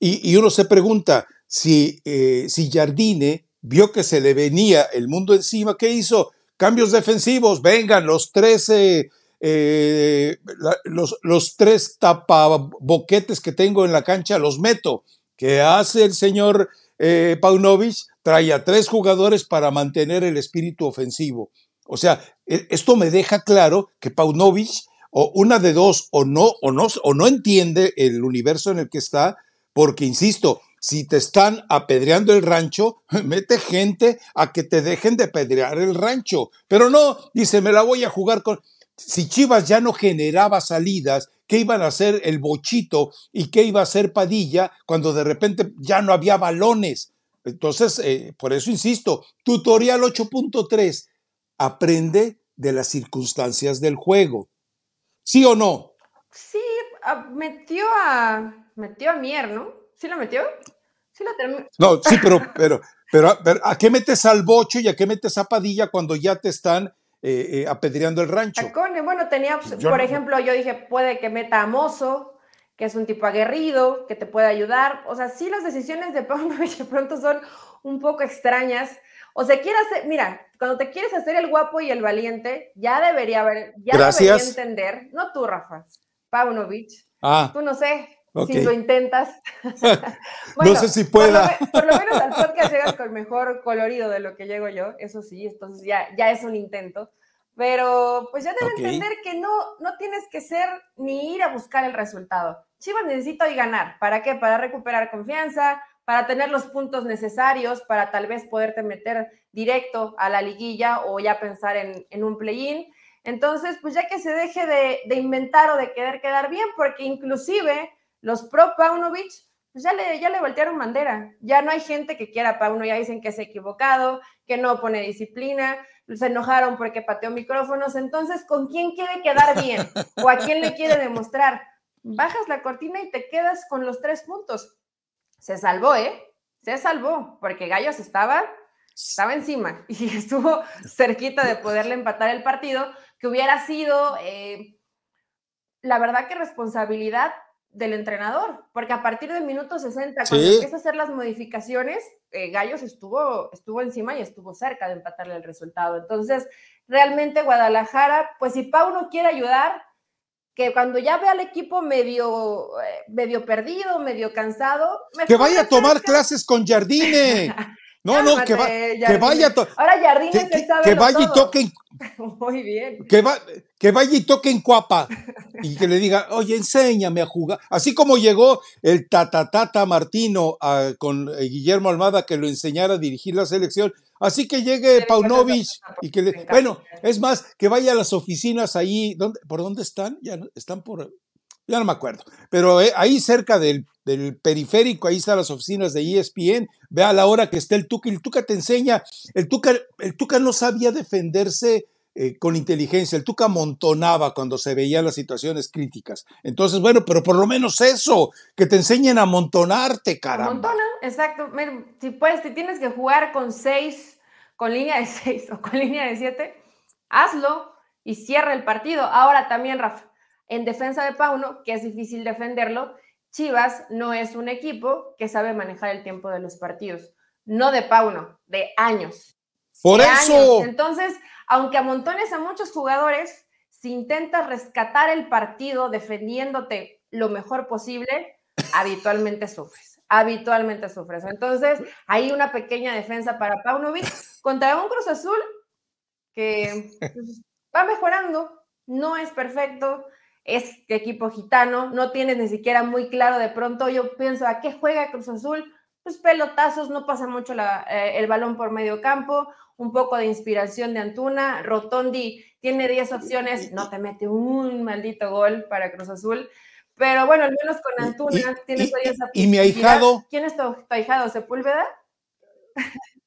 Y, uno se pregunta, si, eh, si Jardine vio que se le venía el mundo encima, ¿qué hizo? Cambios defensivos, vengan los 13 eh, los, los, tres tapaboquetes que tengo en la cancha los meto. ¿Qué hace el señor eh, Paunovic? Trae a tres jugadores para mantener el espíritu ofensivo. O sea, e, esto me deja claro que Paunovic, o una de dos, o no, o no, o no entiende el universo en el que está, porque, insisto, si te están apedreando el rancho, [laughs] mete gente a que te dejen de apedrear el rancho. Pero no, dice, me la voy a jugar con si Chivas ya no generaba salidas, ¿qué iban a hacer el Bochito y qué iba a hacer Padilla cuando de repente ya no había balones? Entonces, eh, por eso insisto, tutorial 8.3, aprende de las circunstancias del juego. ¿Sí o no? Sí, ah, metió a, metió a Mier, ¿no? ¿Sí lo metió? Sí lo. No, sí, pero, pero, pero, pero, ¿a qué metes al Bocho y a qué metes a Padilla cuando ya te están eh, eh, apedreando el rancho. bueno, tenía, por ejemplo, yo dije, puede que meta a Mozo, que es un tipo aguerrido, que te puede ayudar. O sea, sí las decisiones de Paunovic [laughs] de pronto son un poco extrañas. O sea, quiere hacer, mira, cuando te quieres hacer el guapo y el valiente, ya debería haber, ya debería entender, no tú, Rafa, Paunovic, ah. tú no sé, si lo intentas. [laughs] [laughs] no sé si pueda. Por lo, menos al podcast llegas con mejor colorido de lo que llego yo, eso sí, entonces ya, ya es un intento. Pero pues ya debes entender que no, no tienes que ser ni ir a buscar el resultado. Chivas necesita hoy ganar. ¿Para qué? Para recuperar confianza, para tener los puntos necesarios, para tal vez poderte meter directo a la liguilla o ya pensar en, en un play-in. Entonces, pues ya que se deje de, de inventar o de querer quedar bien, porque inclusive los pro Paunovic, pues ya le, ya le voltearon bandera. Ya no hay gente que quiera a Pauno, ya dicen que es equivocado, que no pone disciplina, se enojaron porque pateó micrófonos. Entonces, ¿con quién quiere quedar bien? [laughs] ¿O a quién le quiere demostrar? Bajas la cortina y te quedas con los tres puntos. Se salvó, ¿eh? Se salvó, porque Gallos estaba, estaba encima [laughs] y estuvo cerquita de poderle empatar el partido, que hubiera sido, eh, la verdad que responsabilidad del entrenador, porque a partir del minuto 60, cuando empieza a hacer las modificaciones, eh, Gallos estuvo, estuvo encima y estuvo cerca de empatarle el resultado. Entonces, realmente Guadalajara, pues si Pauno quiere ayudar, que cuando ya ve al equipo medio, eh, medio perdido, medio cansado... Que vaya a tomar clases con Jardine. [laughs] No, no, que, que, vaya. Ahora Jardines que, que, vaya y toque. [laughs] Muy bien. Que, va, que vaya y toque en Cuapa y que le diga, oye, enséñame a jugar. Así como llegó el tatatata Martino con eh, Guillermo Almada que lo enseñara a dirigir la selección. Así que llegue Paunovic y que le. Bueno, es más, que vaya a las oficinas ahí. ¿dónde, ¿Por dónde están? Ya están por ya no me acuerdo, pero eh, ahí cerca del, periférico, ahí están las oficinas de ESPN, ve a la hora que está el Tuca, el Tuca te enseña, el Tuca, el Tuca no sabía defenderse eh, con inteligencia, el Tuca montonaba cuando se veían las situaciones críticas. Entonces, bueno, pero por lo menos eso, que te enseñen a amontonarte, caramba. Montona, exacto. si puedes, si tienes que jugar con seis, con línea de seis o con línea de siete, hazlo y cierra el partido. Ahora también, Rafa, en defensa de Pauno, que es difícil defenderlo, Chivas no es un equipo que sabe manejar el tiempo de los partidos. No de Pauno, de años. Por eso. Entonces, aunque amontones a muchos jugadores, si intentas rescatar el partido defendiéndote lo mejor posible, habitualmente sufres. Habitualmente sufres. Entonces, hay una pequeña defensa para Paunovic contra un Cruz Azul que pues, va mejorando, no es perfecto, es equipo gitano, no tienes ni siquiera muy claro de pronto, yo pienso, ¿a qué juega Cruz Azul? pues, pelotazos, no pasa mucho eh, el balón por medio campo, un poco de inspiración de Antuna. Rotondi tiene 10 opciones, no te mete un maldito gol para Cruz Azul. Pero bueno, al menos con Antuna tienes y, esa ¿Y mi ahijado? ¿Quién es tu, ahijado? ¿Sepúlveda?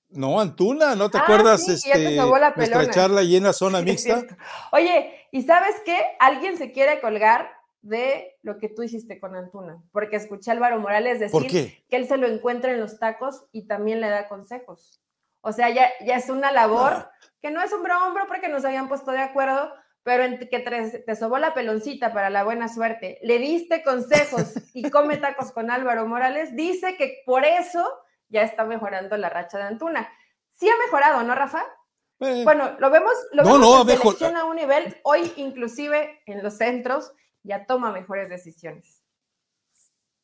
No, Antuna, ¿no te ah, acuerdas este, nuestra charla llena zona [laughs] mixta? Oye, ¿y sabes qué? Alguien se quiere colgar de lo que tú hiciste con Antuna, porque escuché a Álvaro Morales decir que él se lo encuentra en los tacos y también le da consejos. O sea, ya, ya es una labor ah. que no es un hombro porque nos habían puesto de acuerdo, pero en que te, te, sobó la peloncita para la buena suerte, le diste consejos y come tacos con Álvaro Morales, dice que por eso ya está mejorando la racha de Antuna. Sí ha mejorado, ¿no, Rafa? Eh. bueno, lo vemos, lo vemos en a un nivel, hoy inclusive en los centros ya toma mejores decisiones.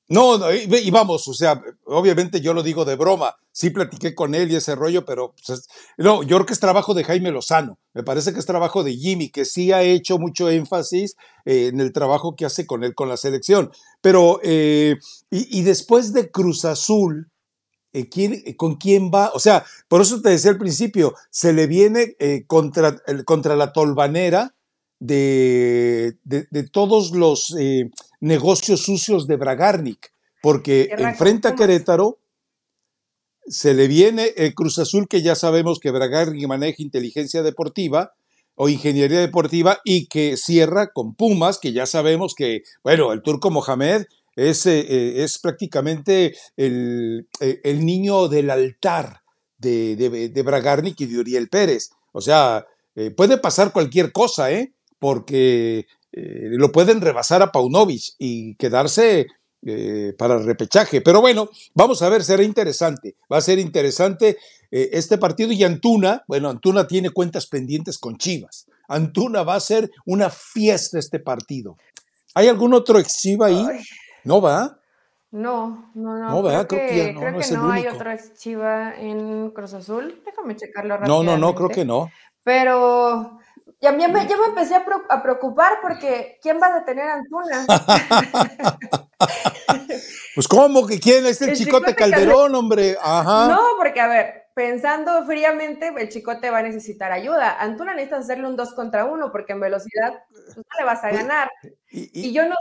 No, y, vamos, o sea, obviamente yo lo digo de broma, sí platiqué con él y ese rollo, pero pues, no, yo creo que es trabajo de Jaime Lozano, me parece que es trabajo de Jimmy, que sí ha hecho mucho énfasis eh, en el trabajo que hace con él con la selección. Pero, eh, y, después de Cruz Azul, eh, ¿con quién va? O sea, por eso te decía al principio, se le viene contra, contra la tolvanera de, de, todos los eh, negocios sucios de Bragarnik, porque enfrenta a Querétaro, se le viene el Cruz Azul, que ya sabemos que Bragarnik maneja inteligencia deportiva o ingeniería deportiva y que cierra con Pumas, que ya sabemos que, bueno, el turco Mohamed es, eh, eh, es prácticamente el, el, niño del altar de, de, de, Bragarnik y de Uriel Pérez. O sea, puede pasar cualquier cosa, ¿eh? porque eh, lo pueden rebasar a Paunovic y quedarse eh, para el repechaje. Pero bueno, vamos a ver, será interesante. Va a ser interesante eh, este partido y Antuna, bueno, Antuna tiene cuentas pendientes con Chivas. Antuna va a ser una fiesta este partido. ¿Hay algún otro ex Chiva ahí? ¿No va? No, no, no. No, Creo, que, no, creo que no hay otro ex Chiva en Cruz Azul. Déjame checarlo rápido. No, no, no, creo que no. Pero ya, me, me empecé a, preocupar porque ¿quién va a detener a Antuna? [laughs] pues ¿cómo que quién es el, Chicote, Calderón, hombre? Ajá. No, porque a ver, pensando fríamente, el Chicote va a necesitar ayuda. Antuna necesita hacerle un 2 contra 1 porque en velocidad pues, no le vas a ganar. Y, yo no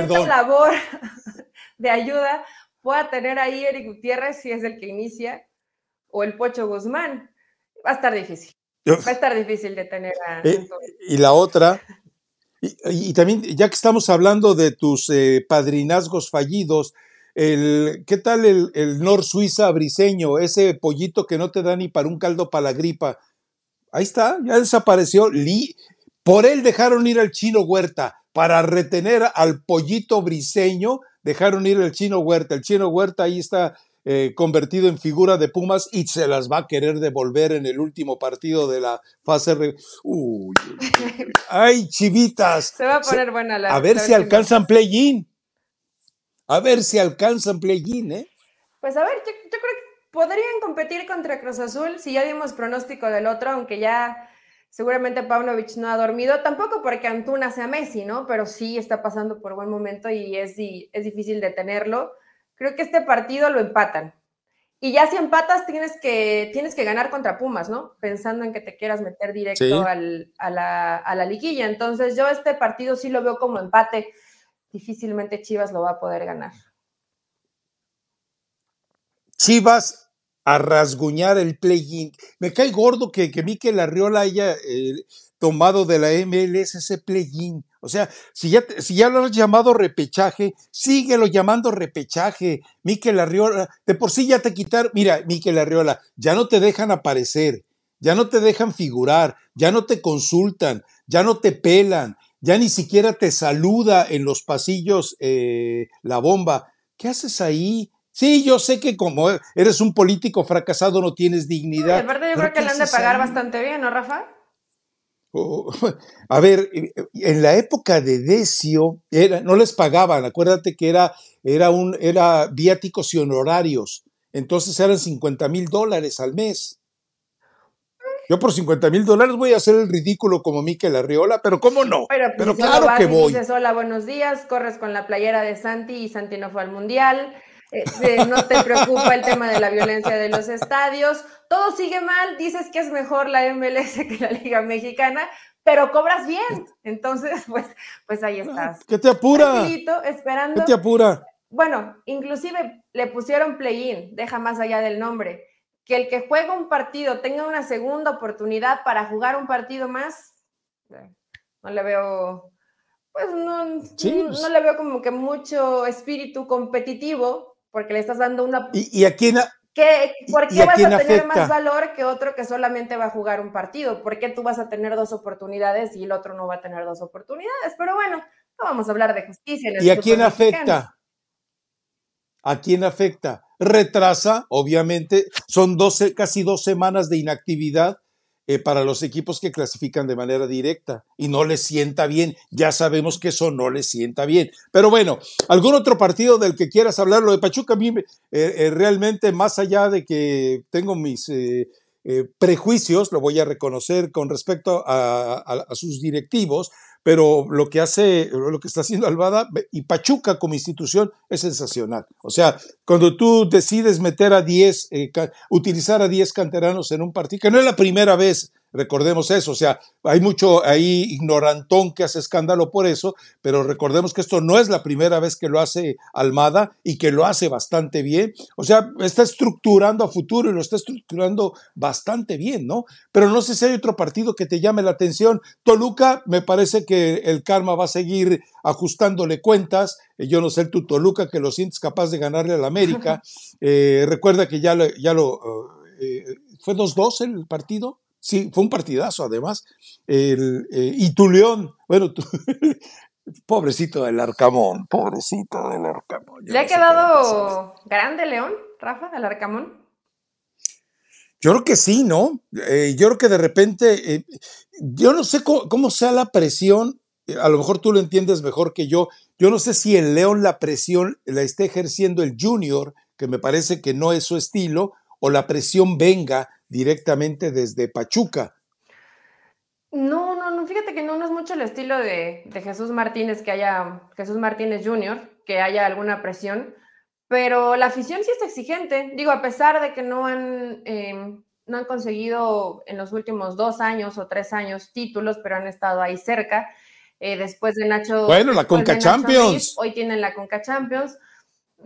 tanta labor [laughs] de ayuda pueda tener ahí Eric Gutiérrez si es el que inicia o el Pocho Guzmán. Va a estar difícil. Va a estar difícil de tener a... Eh, y la otra, y, también, ya que estamos hablando de tus eh, padrinazgos fallidos, el, ¿qué tal el, el Nor Suiza briseño, ese pollito que no te da ni para un caldo para la gripa? Ahí está, ya desapareció. por él dejaron ir al chino Huerta, para retener al pollito briseño, dejaron ir al chino Huerta. El chino Huerta ahí está eh, convertido en figura de Pumas y se las va a querer devolver en el último partido de la fase. Uy, ¡Ay, chivitas! Se va a poner buena la. A ver si alcanzan play-in. A ver si alcanzan play-in, ¿eh? Pues a ver, yo, creo que podrían competir contra Cruz Azul si ya dimos pronóstico del otro, aunque ya seguramente Pavlovich no ha dormido, tampoco porque Antuna sea Messi, ¿no? Pero sí está pasando por buen momento y es, es difícil detenerlo. Creo que este partido lo empatan. Y ya si empatas tienes que, tienes que ganar contra Pumas, ¿no? Pensando en que te quieras meter directo a, la, a la liguilla. Entonces yo este partido sí lo veo como empate. Difícilmente Chivas lo va a poder ganar. Chivas a rasguñar el play-in. Me cae gordo que, que Mikel Arriola haya eh, tomado de la MLS ese play-in. O sea, si ya, si ya lo has llamado repechaje, síguelo llamando repechaje. Miquel Arriola, de por sí ya te quitar, mira, Miquel Arriola, ya no te dejan aparecer, ya no te dejan figurar, ya no te consultan, ya no te pelan, ya ni siquiera te saluda en los pasillos eh, la bomba. ¿Qué haces ahí? Sí, yo sé que como eres un político fracasado no tienes dignidad. aparte yo creo que le han de pagar bastante bien, ¿no, Rafa? [laughs] a ver, en la época de Decio, era, no les pagaban, acuérdate que era, era, un, era viáticos y honorarios, entonces eran 50 mil dólares al mes. Yo por 50 mil dólares voy a hacer el ridículo como Miquel Arriola, pero ¿cómo no? Pero, pues, claro que voy. Dices, hola, buenos días, corres con la playera de Santi y Santi no fue al Mundial. Eh, no te preocupa el tema de la violencia de los estadios, todo sigue mal, dices que es mejor la MLS que la Liga Mexicana, pero cobras bien. Entonces, pues, pues ahí estás. ¿Qué te apura? Esperando. ¿Qué te apura? Bueno, inclusive le pusieron play-in, deja más allá del nombre. Que el que juega un partido tenga una segunda oportunidad para jugar un partido más, no le veo, pues no, pues no, le veo como que mucho espíritu competitivo, porque le estás dando una... ¿Y, a quién, ¿Por qué vas a tener más valor que otro que solamente va a jugar un partido? ¿Por qué tú vas a tener dos oportunidades y el otro no va a tener dos oportunidades? Pero bueno, no vamos a hablar de justicia. ¿Y a quién afecta? ¿A quién afecta? Retrasa, obviamente, son 12, casi dos semanas de inactividad eh, para los equipos que clasifican de manera directa y no les sienta bien. Ya sabemos que eso no les sienta bien. Pero bueno, ¿algún otro partido del que quieras hablar? Lo de Pachuca a mí eh, eh, realmente, más allá de que tengo mis prejuicios, lo voy a reconocer con respecto a sus directivos, pero lo que hace, lo que está haciendo Alvada y Pachuca como institución es sensacional. O sea, cuando tú decides meter a 10, eh, utilizar a 10 canteranos en un partido, que no es la primera vez Recordemos eso, o sea, hay mucho ahí ignorantón que hace escándalo por eso, pero recordemos que esto no es la primera vez que lo hace Almada y que lo hace bastante bien. O sea, está estructurando a futuro y lo está estructurando bastante bien, ¿no? Pero no sé si hay otro partido que te llame la atención. Toluca, me parece que el karma va a seguir ajustándole cuentas. Eh, yo no sé tu Toluca que lo sientes capaz de ganarle al América. [laughs] Eh, recuerda que ya lo, ya lo eh, fue 2-2 el partido. Sí, fue un partidazo además. El, eh, y tu León, bueno, [laughs] pobrecito del Arcamón, pobrecito del Arcamón. ¿Le ha quedado grande León, Rafa, del Arcamón? Yo creo que sí, ¿no? Eh, yo creo que de repente, eh, yo no sé cómo, sea la presión, a lo mejor tú lo entiendes mejor que yo, yo no sé si el León la presión la está ejerciendo el Junior, que me parece que no es su estilo, o la presión venga directamente desde Pachuca. No, no, no, fíjate que no, no es mucho el estilo de, Jesús Martínez, que haya Jesús Martínez Jr., que haya alguna presión, pero la afición sí es exigente. Digo, a pesar de que no han, em, no han conseguido en los últimos dos años o tres años títulos, pero han estado ahí cerca. Eh, después de Nacho. Bueno, la Conca Champions. hoy tienen la Conca Champions.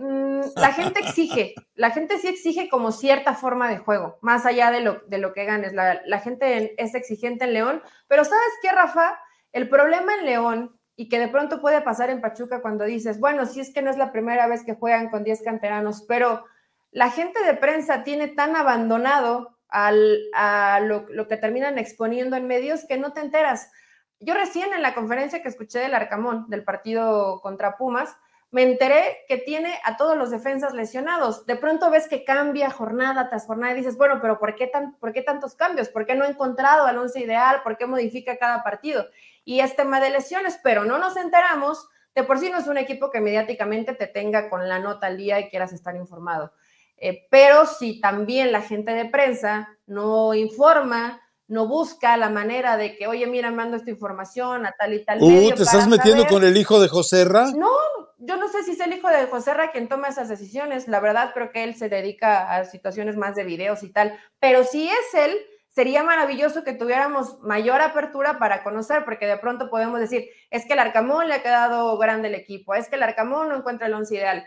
Mm, la gente exige, la gente sí exige como cierta forma de juego, más allá de lo, de lo que ganes. La, gente es exigente en León, pero ¿sabes qué, Rafa? El problema en León y que de pronto puede pasar en Pachuca cuando dices, bueno, si es que no es la primera vez que juegan con 10 canteranos, pero la gente de prensa tiene tan abandonado al, a lo, lo que terminan exponiendo en medios que no te enteras. Yo recién en la conferencia que escuché del Arcamón, del partido contra Pumas, me enteré que tiene a todos los defensas lesionados. De pronto ves que cambia jornada tras jornada y dices, bueno, pero ¿por qué, tan, ¿por qué tantos cambios? ¿Por qué no ha encontrado al once ideal? ¿Por qué modifica cada partido? Y es tema de lesiones, pero no nos enteramos. De por sí no es un equipo que mediáticamente te tenga con la nota al día y quieras estar informado. Eh, pero si también la gente de prensa no informa, no busca la manera de que, oye, mira, mando esta información a tal y tal. Uh, ¿te estás metiendo con el hijo de José Ra? No, yo no sé si es el hijo de José Ra quien toma esas decisiones. La verdad, creo que él se dedica a situaciones más de videos y tal. Pero si es él, sería maravilloso que tuviéramos mayor apertura para conocer, porque de pronto podemos decir, es que el Arcamón le ha quedado grande el equipo, es que el Arcamón no encuentra el once ideal.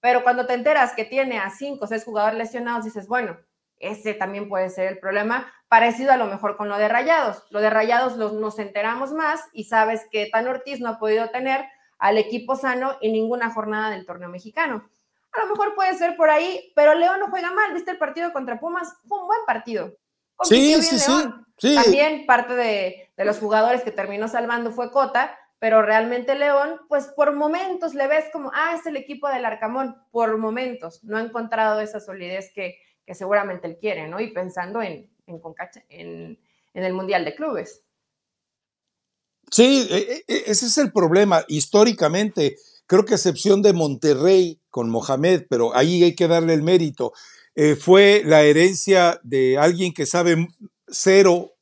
Pero cuando te enteras que tiene a cinco o seis jugadores lesionados, dices, bueno, ese también puede ser el problema, parecido a lo mejor con lo de Rayados. Lo de Rayados nos enteramos más y sabes que Tan Ortiz no ha podido tener al equipo sano en ninguna jornada del torneo mexicano. A lo mejor puede ser por ahí, pero León no juega mal. ¿Viste el partido contra Pumas? Fue un buen partido. sí, sí, sí, También parte de, de los jugadores que terminó salvando fue Cota, pero realmente León, pues por momentos le ves como, ah, es el equipo del Arcamón, por momentos. No ha encontrado esa solidez que, que seguramente él quiere, ¿no? Y pensando en, en, en, el Mundial de Clubes. Sí, e, e, ese es el problema. Históricamente, creo que a excepción de Monterrey con Mohamed, pero ahí hay que darle el mérito, eh, fue la herencia de alguien que sabe cero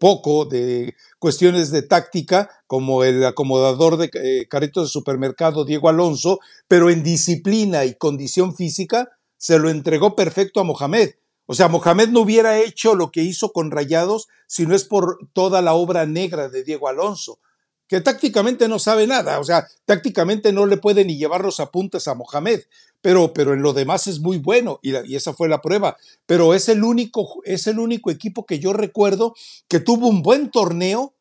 poco de cuestiones de táctica, como el acomodador de eh, carritos de supermercado Diego Alonso, pero en disciplina y condición física se lo entregó perfecto a Mohamed. O sea, Mohamed no hubiera hecho lo que hizo con Rayados si no es por toda la obra negra de Diego Alonso, que tácticamente no sabe nada, o sea, tácticamente no le puede ni llevar los apuntes a Mohamed, pero, pero en lo demás es muy bueno y, y, esa fue la prueba. Pero es el, único, es el único equipo que yo recuerdo que tuvo un buen torneo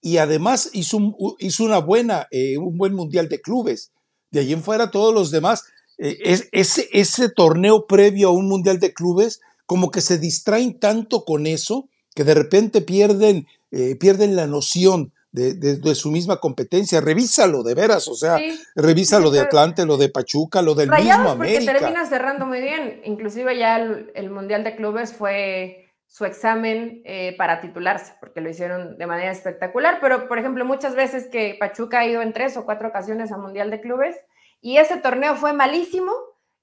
y además hizo un, hizo una buena, eh, un buen mundial de clubes. De allí en fuera todos los demás, eh, es, ese, ese torneo previo a un mundial de clubes, como que se distraen tanto con eso que de repente pierden, eh, pierden la noción de, su misma competencia. Revísalo, de veras, o sea, revisa lo de Atlante, lo de Pachuca, lo del mismo América. Porque termina cerrando muy bien. Inclusive ya el, Mundial de Clubes fue su examen eh, para titularse, porque lo hicieron de manera espectacular. Pero, por ejemplo, muchas veces que Pachuca ha ido en tres o cuatro ocasiones a Mundial de Clubes y ese torneo fue malísimo,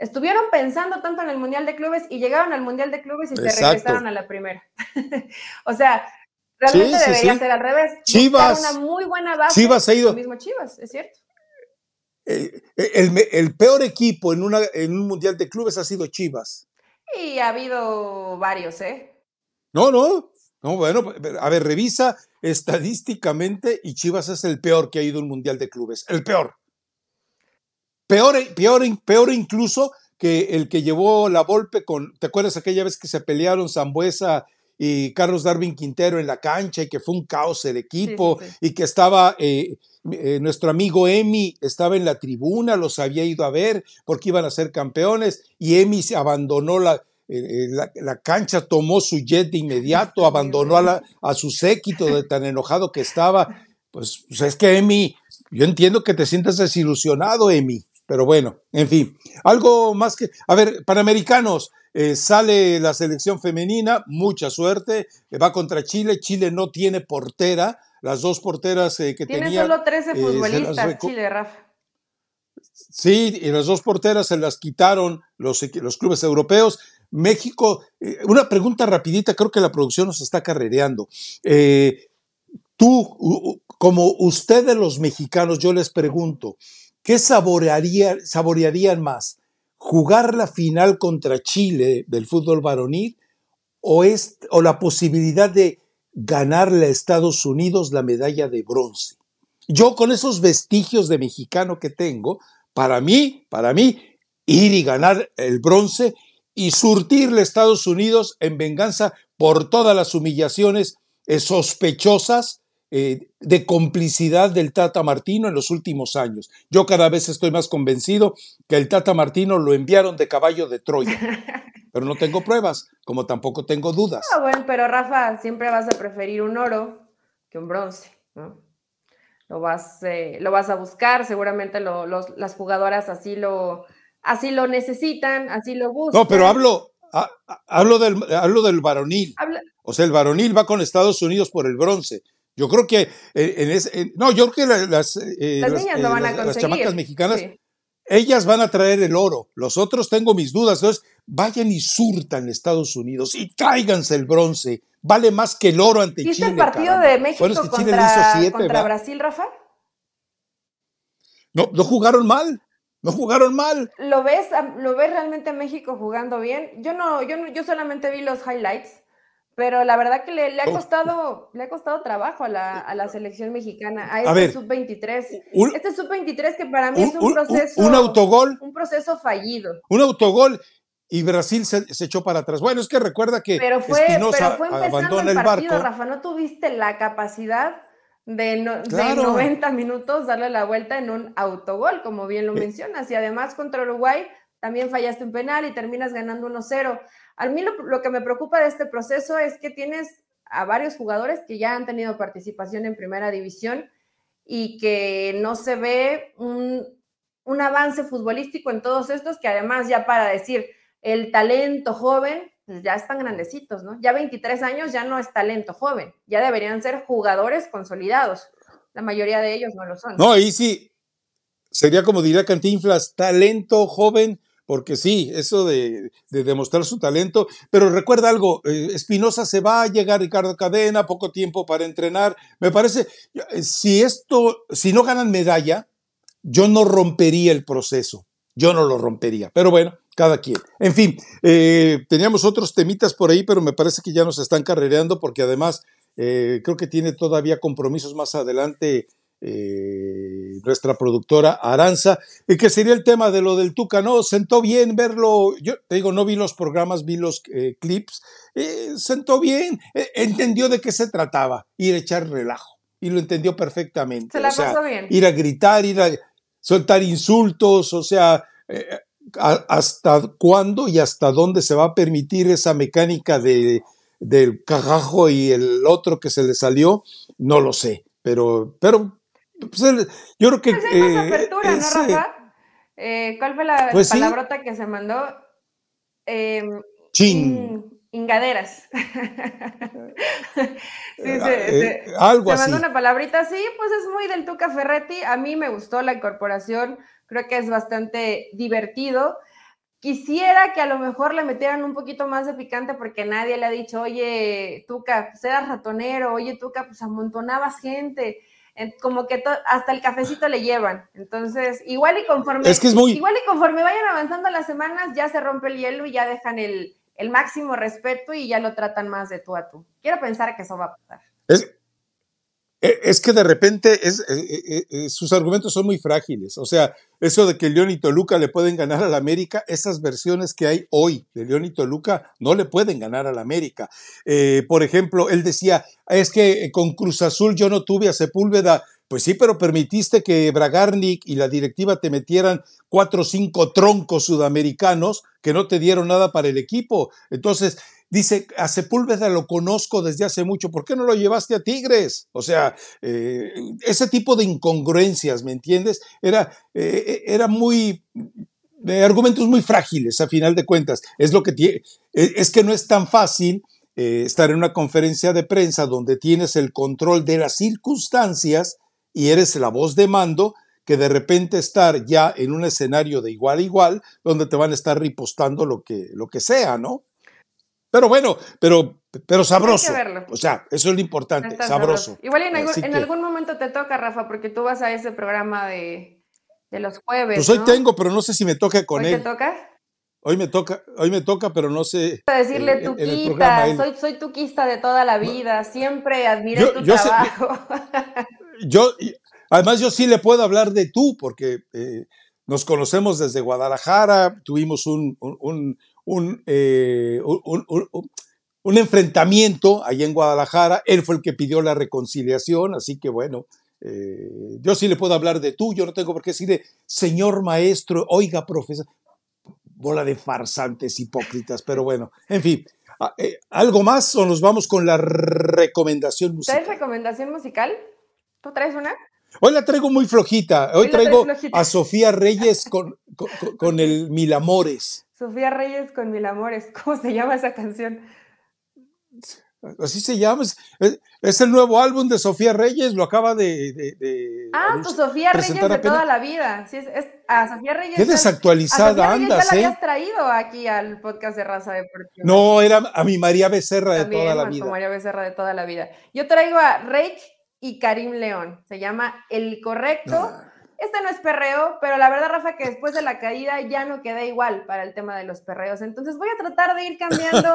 estuvieron pensando tanto en el Mundial de Clubes y llegaron al Mundial de Clubes y se regresaron a la primera. [laughs] o sea, Realmente debería ser al revés. Chivas. Una muy buena base. Chivas ha ido. mismo Chivas, es cierto. El, peor equipo en, una, en un mundial de clubes ha sido Chivas. Y ha habido varios, ¿eh? No, no. No, bueno, a ver, revisa estadísticamente y Chivas es el peor que ha ido un mundial de clubes. El peor. Peor, peor, peor incluso que el que llevó la golpe con. ¿Te acuerdas aquella vez que se pelearon Zambuesa y Carlos Darwin Quintero en la cancha y que fue un caos el equipo y que estaba eh, eh, nuestro amigo Emi estaba en la tribuna, los había ido a ver porque iban a ser campeones y Emi se abandonó la, eh, la, cancha, tomó su jet de inmediato, [laughs] abandonó a, a, su séquito de tan enojado que estaba. Pues, pues es que Emi, yo entiendo que te sientas desilusionado, Emi, pero bueno, en fin, algo más que, a ver, panamericanos, eh, sale la selección femenina, mucha suerte, eh, va contra Chile, Chile no tiene portera, las dos porteras eh, que tiene tenía... Tiene solo 13 futbolistas, Chile, Rafa. Sí, y las dos porteras se las quitaron los, los clubes europeos. México, una pregunta rapidita, creo que la producción nos está carrereando. tú, como ustedes los mexicanos, yo les pregunto, ¿qué saborearía, saborearían más? jugar la final contra Chile del fútbol varonil o, o la posibilidad de ganarle a Estados Unidos la medalla de bronce. Yo con esos vestigios de mexicano que tengo, para mí, para mí, ir y ganar el bronce y surtirle a Estados Unidos en venganza por todas las humillaciones eh, sospechosas eh, de complicidad del Tata Martino en los últimos años. Yo cada vez estoy más convencido que el Tata Martino lo enviaron de caballo de Troya. [laughs] Pero no tengo pruebas, como tampoco tengo dudas. Ah, bueno, pero Rafa, siempre vas a preferir un oro que un bronce, ¿no? Lo vas, eh, lo vas a buscar, seguramente las jugadoras así lo, así lo necesitan, así lo buscan. No, pero hablo, hablo, del, hablo del varonil. O sea, el varonil va con Estados Unidos por el bronce. Yo creo que eh, en ese, no, yo creo que las, eh, las, niñas lo van a las, chamacas mexicanas, ellas van a traer el oro. Los otros tengo mis dudas. Entonces, vayan y surtan Estados Unidos y tráiganse el bronce. Vale más que el oro ante ¿Viste Chile. el partido de México contra, Brasil, Rafa? No, no jugaron mal. No jugaron mal. ¿Lo ves, ¿Lo ves realmente a México jugando bien? Yo no, yo no, yo solamente vi los highlights pero la verdad que le, ha oh. costado, le ha costado trabajo a la, selección mexicana, a este sub-23. Este sub-23 que para mí es un, proceso. Un, autogol. Un proceso fallido. Un autogol y Brasil se, echó para atrás. Bueno, es que recuerda que pero fue, Espinosa fue abandona el, partido, Rafa, no tuviste la capacidad de, 90 minutos darle la vuelta en un autogol, como bien lo eh. mencionas. Y además contra Uruguay también fallaste un penal y terminas ganando 1-0. A mí lo, que me preocupa de este proceso es que tienes a varios jugadores que ya han tenido participación en primera división y que no se ve un, avance futbolístico en todos estos, que además ya para decir el talento joven, pues ya están grandecitos, ¿no? Ya 23 años ya no es talento joven, ya deberían ser jugadores consolidados. La mayoría de ellos no lo son. No, ahí sí, sería como diría Cantinflas, talento joven porque sí, eso de, demostrar su talento, pero recuerda algo, eh, Espinosa se va, a llegar Ricardo Cadena, poco tiempo para entrenar, me parece, eh, si esto, si no ganan medalla, yo no rompería el proceso, yo no lo rompería, pero bueno, cada quien. En fin, eh, teníamos otros temitas por ahí, pero me parece que ya nos están carrereando porque además creo que tiene todavía compromisos más adelante eh, nuestra productora Aranza, y que sería el tema de lo del Tuca, ¿no? Sentó bien verlo, yo te digo, no vi los programas, vi los eh, clips, eh, sentó bien, entendió de qué se trataba, ir a echar relajo, y lo entendió perfectamente. Se la pasó bien. Ir a gritar, ir a soltar insultos, o sea, hasta cuándo y hasta dónde se va a permitir esa mecánica de, del cagajo y el otro que se le salió, no lo sé. Pero, pero pues yo creo que. Pues hay más eh, apertura, ¿no, Rafa? Eh, ¿Cuál fue la pues palabrota que se mandó? Em, Chin. Ingaderas. [laughs] sí, eh, algo así. Se mandó una palabrita así, pues es muy del Tuca Ferretti. A mí me gustó la incorporación, creo que es bastante divertido. Quisiera que a lo mejor le metieran un poquito más de picante porque nadie le ha dicho, oye, Tuca, pues eras ratonero, oye, Tuca, pues amontonabas gente como que hasta el cafecito le llevan. Entonces, igual y conforme igual y conforme vayan avanzando las semanas, ya se rompe el hielo y ya dejan el, máximo respeto y ya lo tratan más de tú a tú. Quiero pensar que eso va a pasar. Eh, es que de repente eh, eh, sus argumentos son muy frágiles. O sea, eso de que León y Toluca le pueden ganar a la América, esas versiones que hay hoy de León y Toluca no le pueden ganar a la América. por ejemplo, él decía, es que con Cruz Azul yo no tuve a Sepúlveda. Pues sí, pero permitiste que Bragarnik y la directiva te metieran cuatro o cinco troncos sudamericanos que no te dieron nada para el equipo. Entonces, Dice, a Sepúlveda lo conozco desde hace mucho, ¿por qué no lo llevaste a Tigres? O sea, eh, ese tipo de incongruencias, ¿me entiendes? Era, eh, era muy, argumentos muy frágiles a final de cuentas. Es lo que tiene, es que no es tan fácil eh, estar en una conferencia de prensa donde tienes el control de las circunstancias y eres la voz de mando que de repente estar ya en un escenario de igual a igual donde te van a estar ripostando lo que, lo que sea, ¿no? Pero bueno, pero, pero sabroso. O sea, eso es lo importante, sabroso. Igual en, algún, momento te toca, Rafa, porque tú vas a ese programa de, los jueves. Pues hoy tengo, pero no sé si me toca con él. ¿Hoy te toca? Hoy me toca, hoy me toca, pero no sé. Para decirle eh, tuquista, soy, soy tuquista de toda la vida, siempre admiré tu trabajo. [laughs] yo, además, yo sí le puedo hablar de tú, porque eh, nos conocemos desde Guadalajara, tuvimos un, eh, un, un, enfrentamiento allá en Guadalajara. Él fue el que pidió la reconciliación, así que bueno, eh, yo sí le puedo hablar de tú, yo no tengo por qué decirle, señor maestro, oiga, profesor, bola de farsantes hipócritas, pero bueno, en fin. Ah, eh, ¿Algo más o nos vamos con la recomendación musical? ¿Traes recomendación musical? ¿Tú traes una? Hoy la traigo muy flojita. Hoy, traigo a Sofía Reyes con, con, con, el Mil Amores. Sofía Reyes con Mil Amores. [laughs] ¿Cómo se llama esa canción? Así se llama. Es, el nuevo álbum de Sofía Reyes, lo acaba de. ah, pues Sofía Reyes de toda la vida. Sí, es, a Sofía Reyes. Qué desactualizada andas, ya la ¿eh? habías traído aquí al podcast de Raza Deportiva. No, era a mi María Becerra de toda la vida. María Becerra de toda la vida. Yo traigo a Reik y Karim León. Se llama El Correcto. Ah. Este no es perreo, pero la verdad, Rafa, que después de la caída ya no queda igual para el tema de los perreos. Entonces voy a tratar de ir cambiando,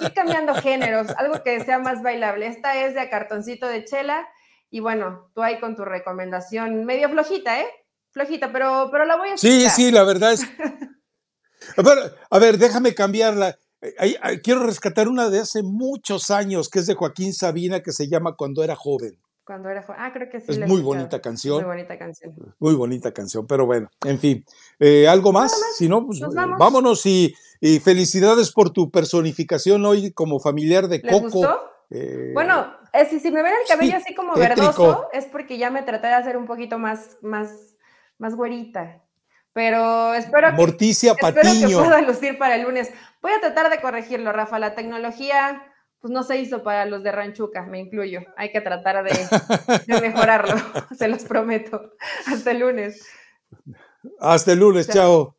ir cambiando [laughs] géneros, algo que sea más bailable. Esta es de cartoncito de chela. Y bueno, tú ahí con tu recomendación medio flojita, ¿eh? Flojita, pero, pero la voy a Sí, sí, la verdad es. [laughs] A ver, a ver déjame cambiarla. Quiero rescatar una de hace muchos años, que es de Joaquín Sabina, que se llama Cuando era joven. Cuando era joven. Ah, creo que sí. Es muy bonita canción. Muy bonita canción. Muy bonita canción, pero bueno, en fin. Eh, ¿Algo más? Si no, pues vámonos y, felicidades por tu personificación hoy como familiar de Coco. Gustó? Eh, bueno, si, si, me ven el cabello así como verdoso, es porque ya me traté de hacer un poquito más, más, más güerita. Pero espero que, Morticia espero que pueda lucir para el lunes. Voy a tratar de corregirlo, Rafa. La tecnología pues no se hizo para los de Ranchuca, me incluyo. Hay que tratar de, [laughs] mejorarlo, [laughs] se los prometo. Hasta el lunes. Hasta el lunes, chao.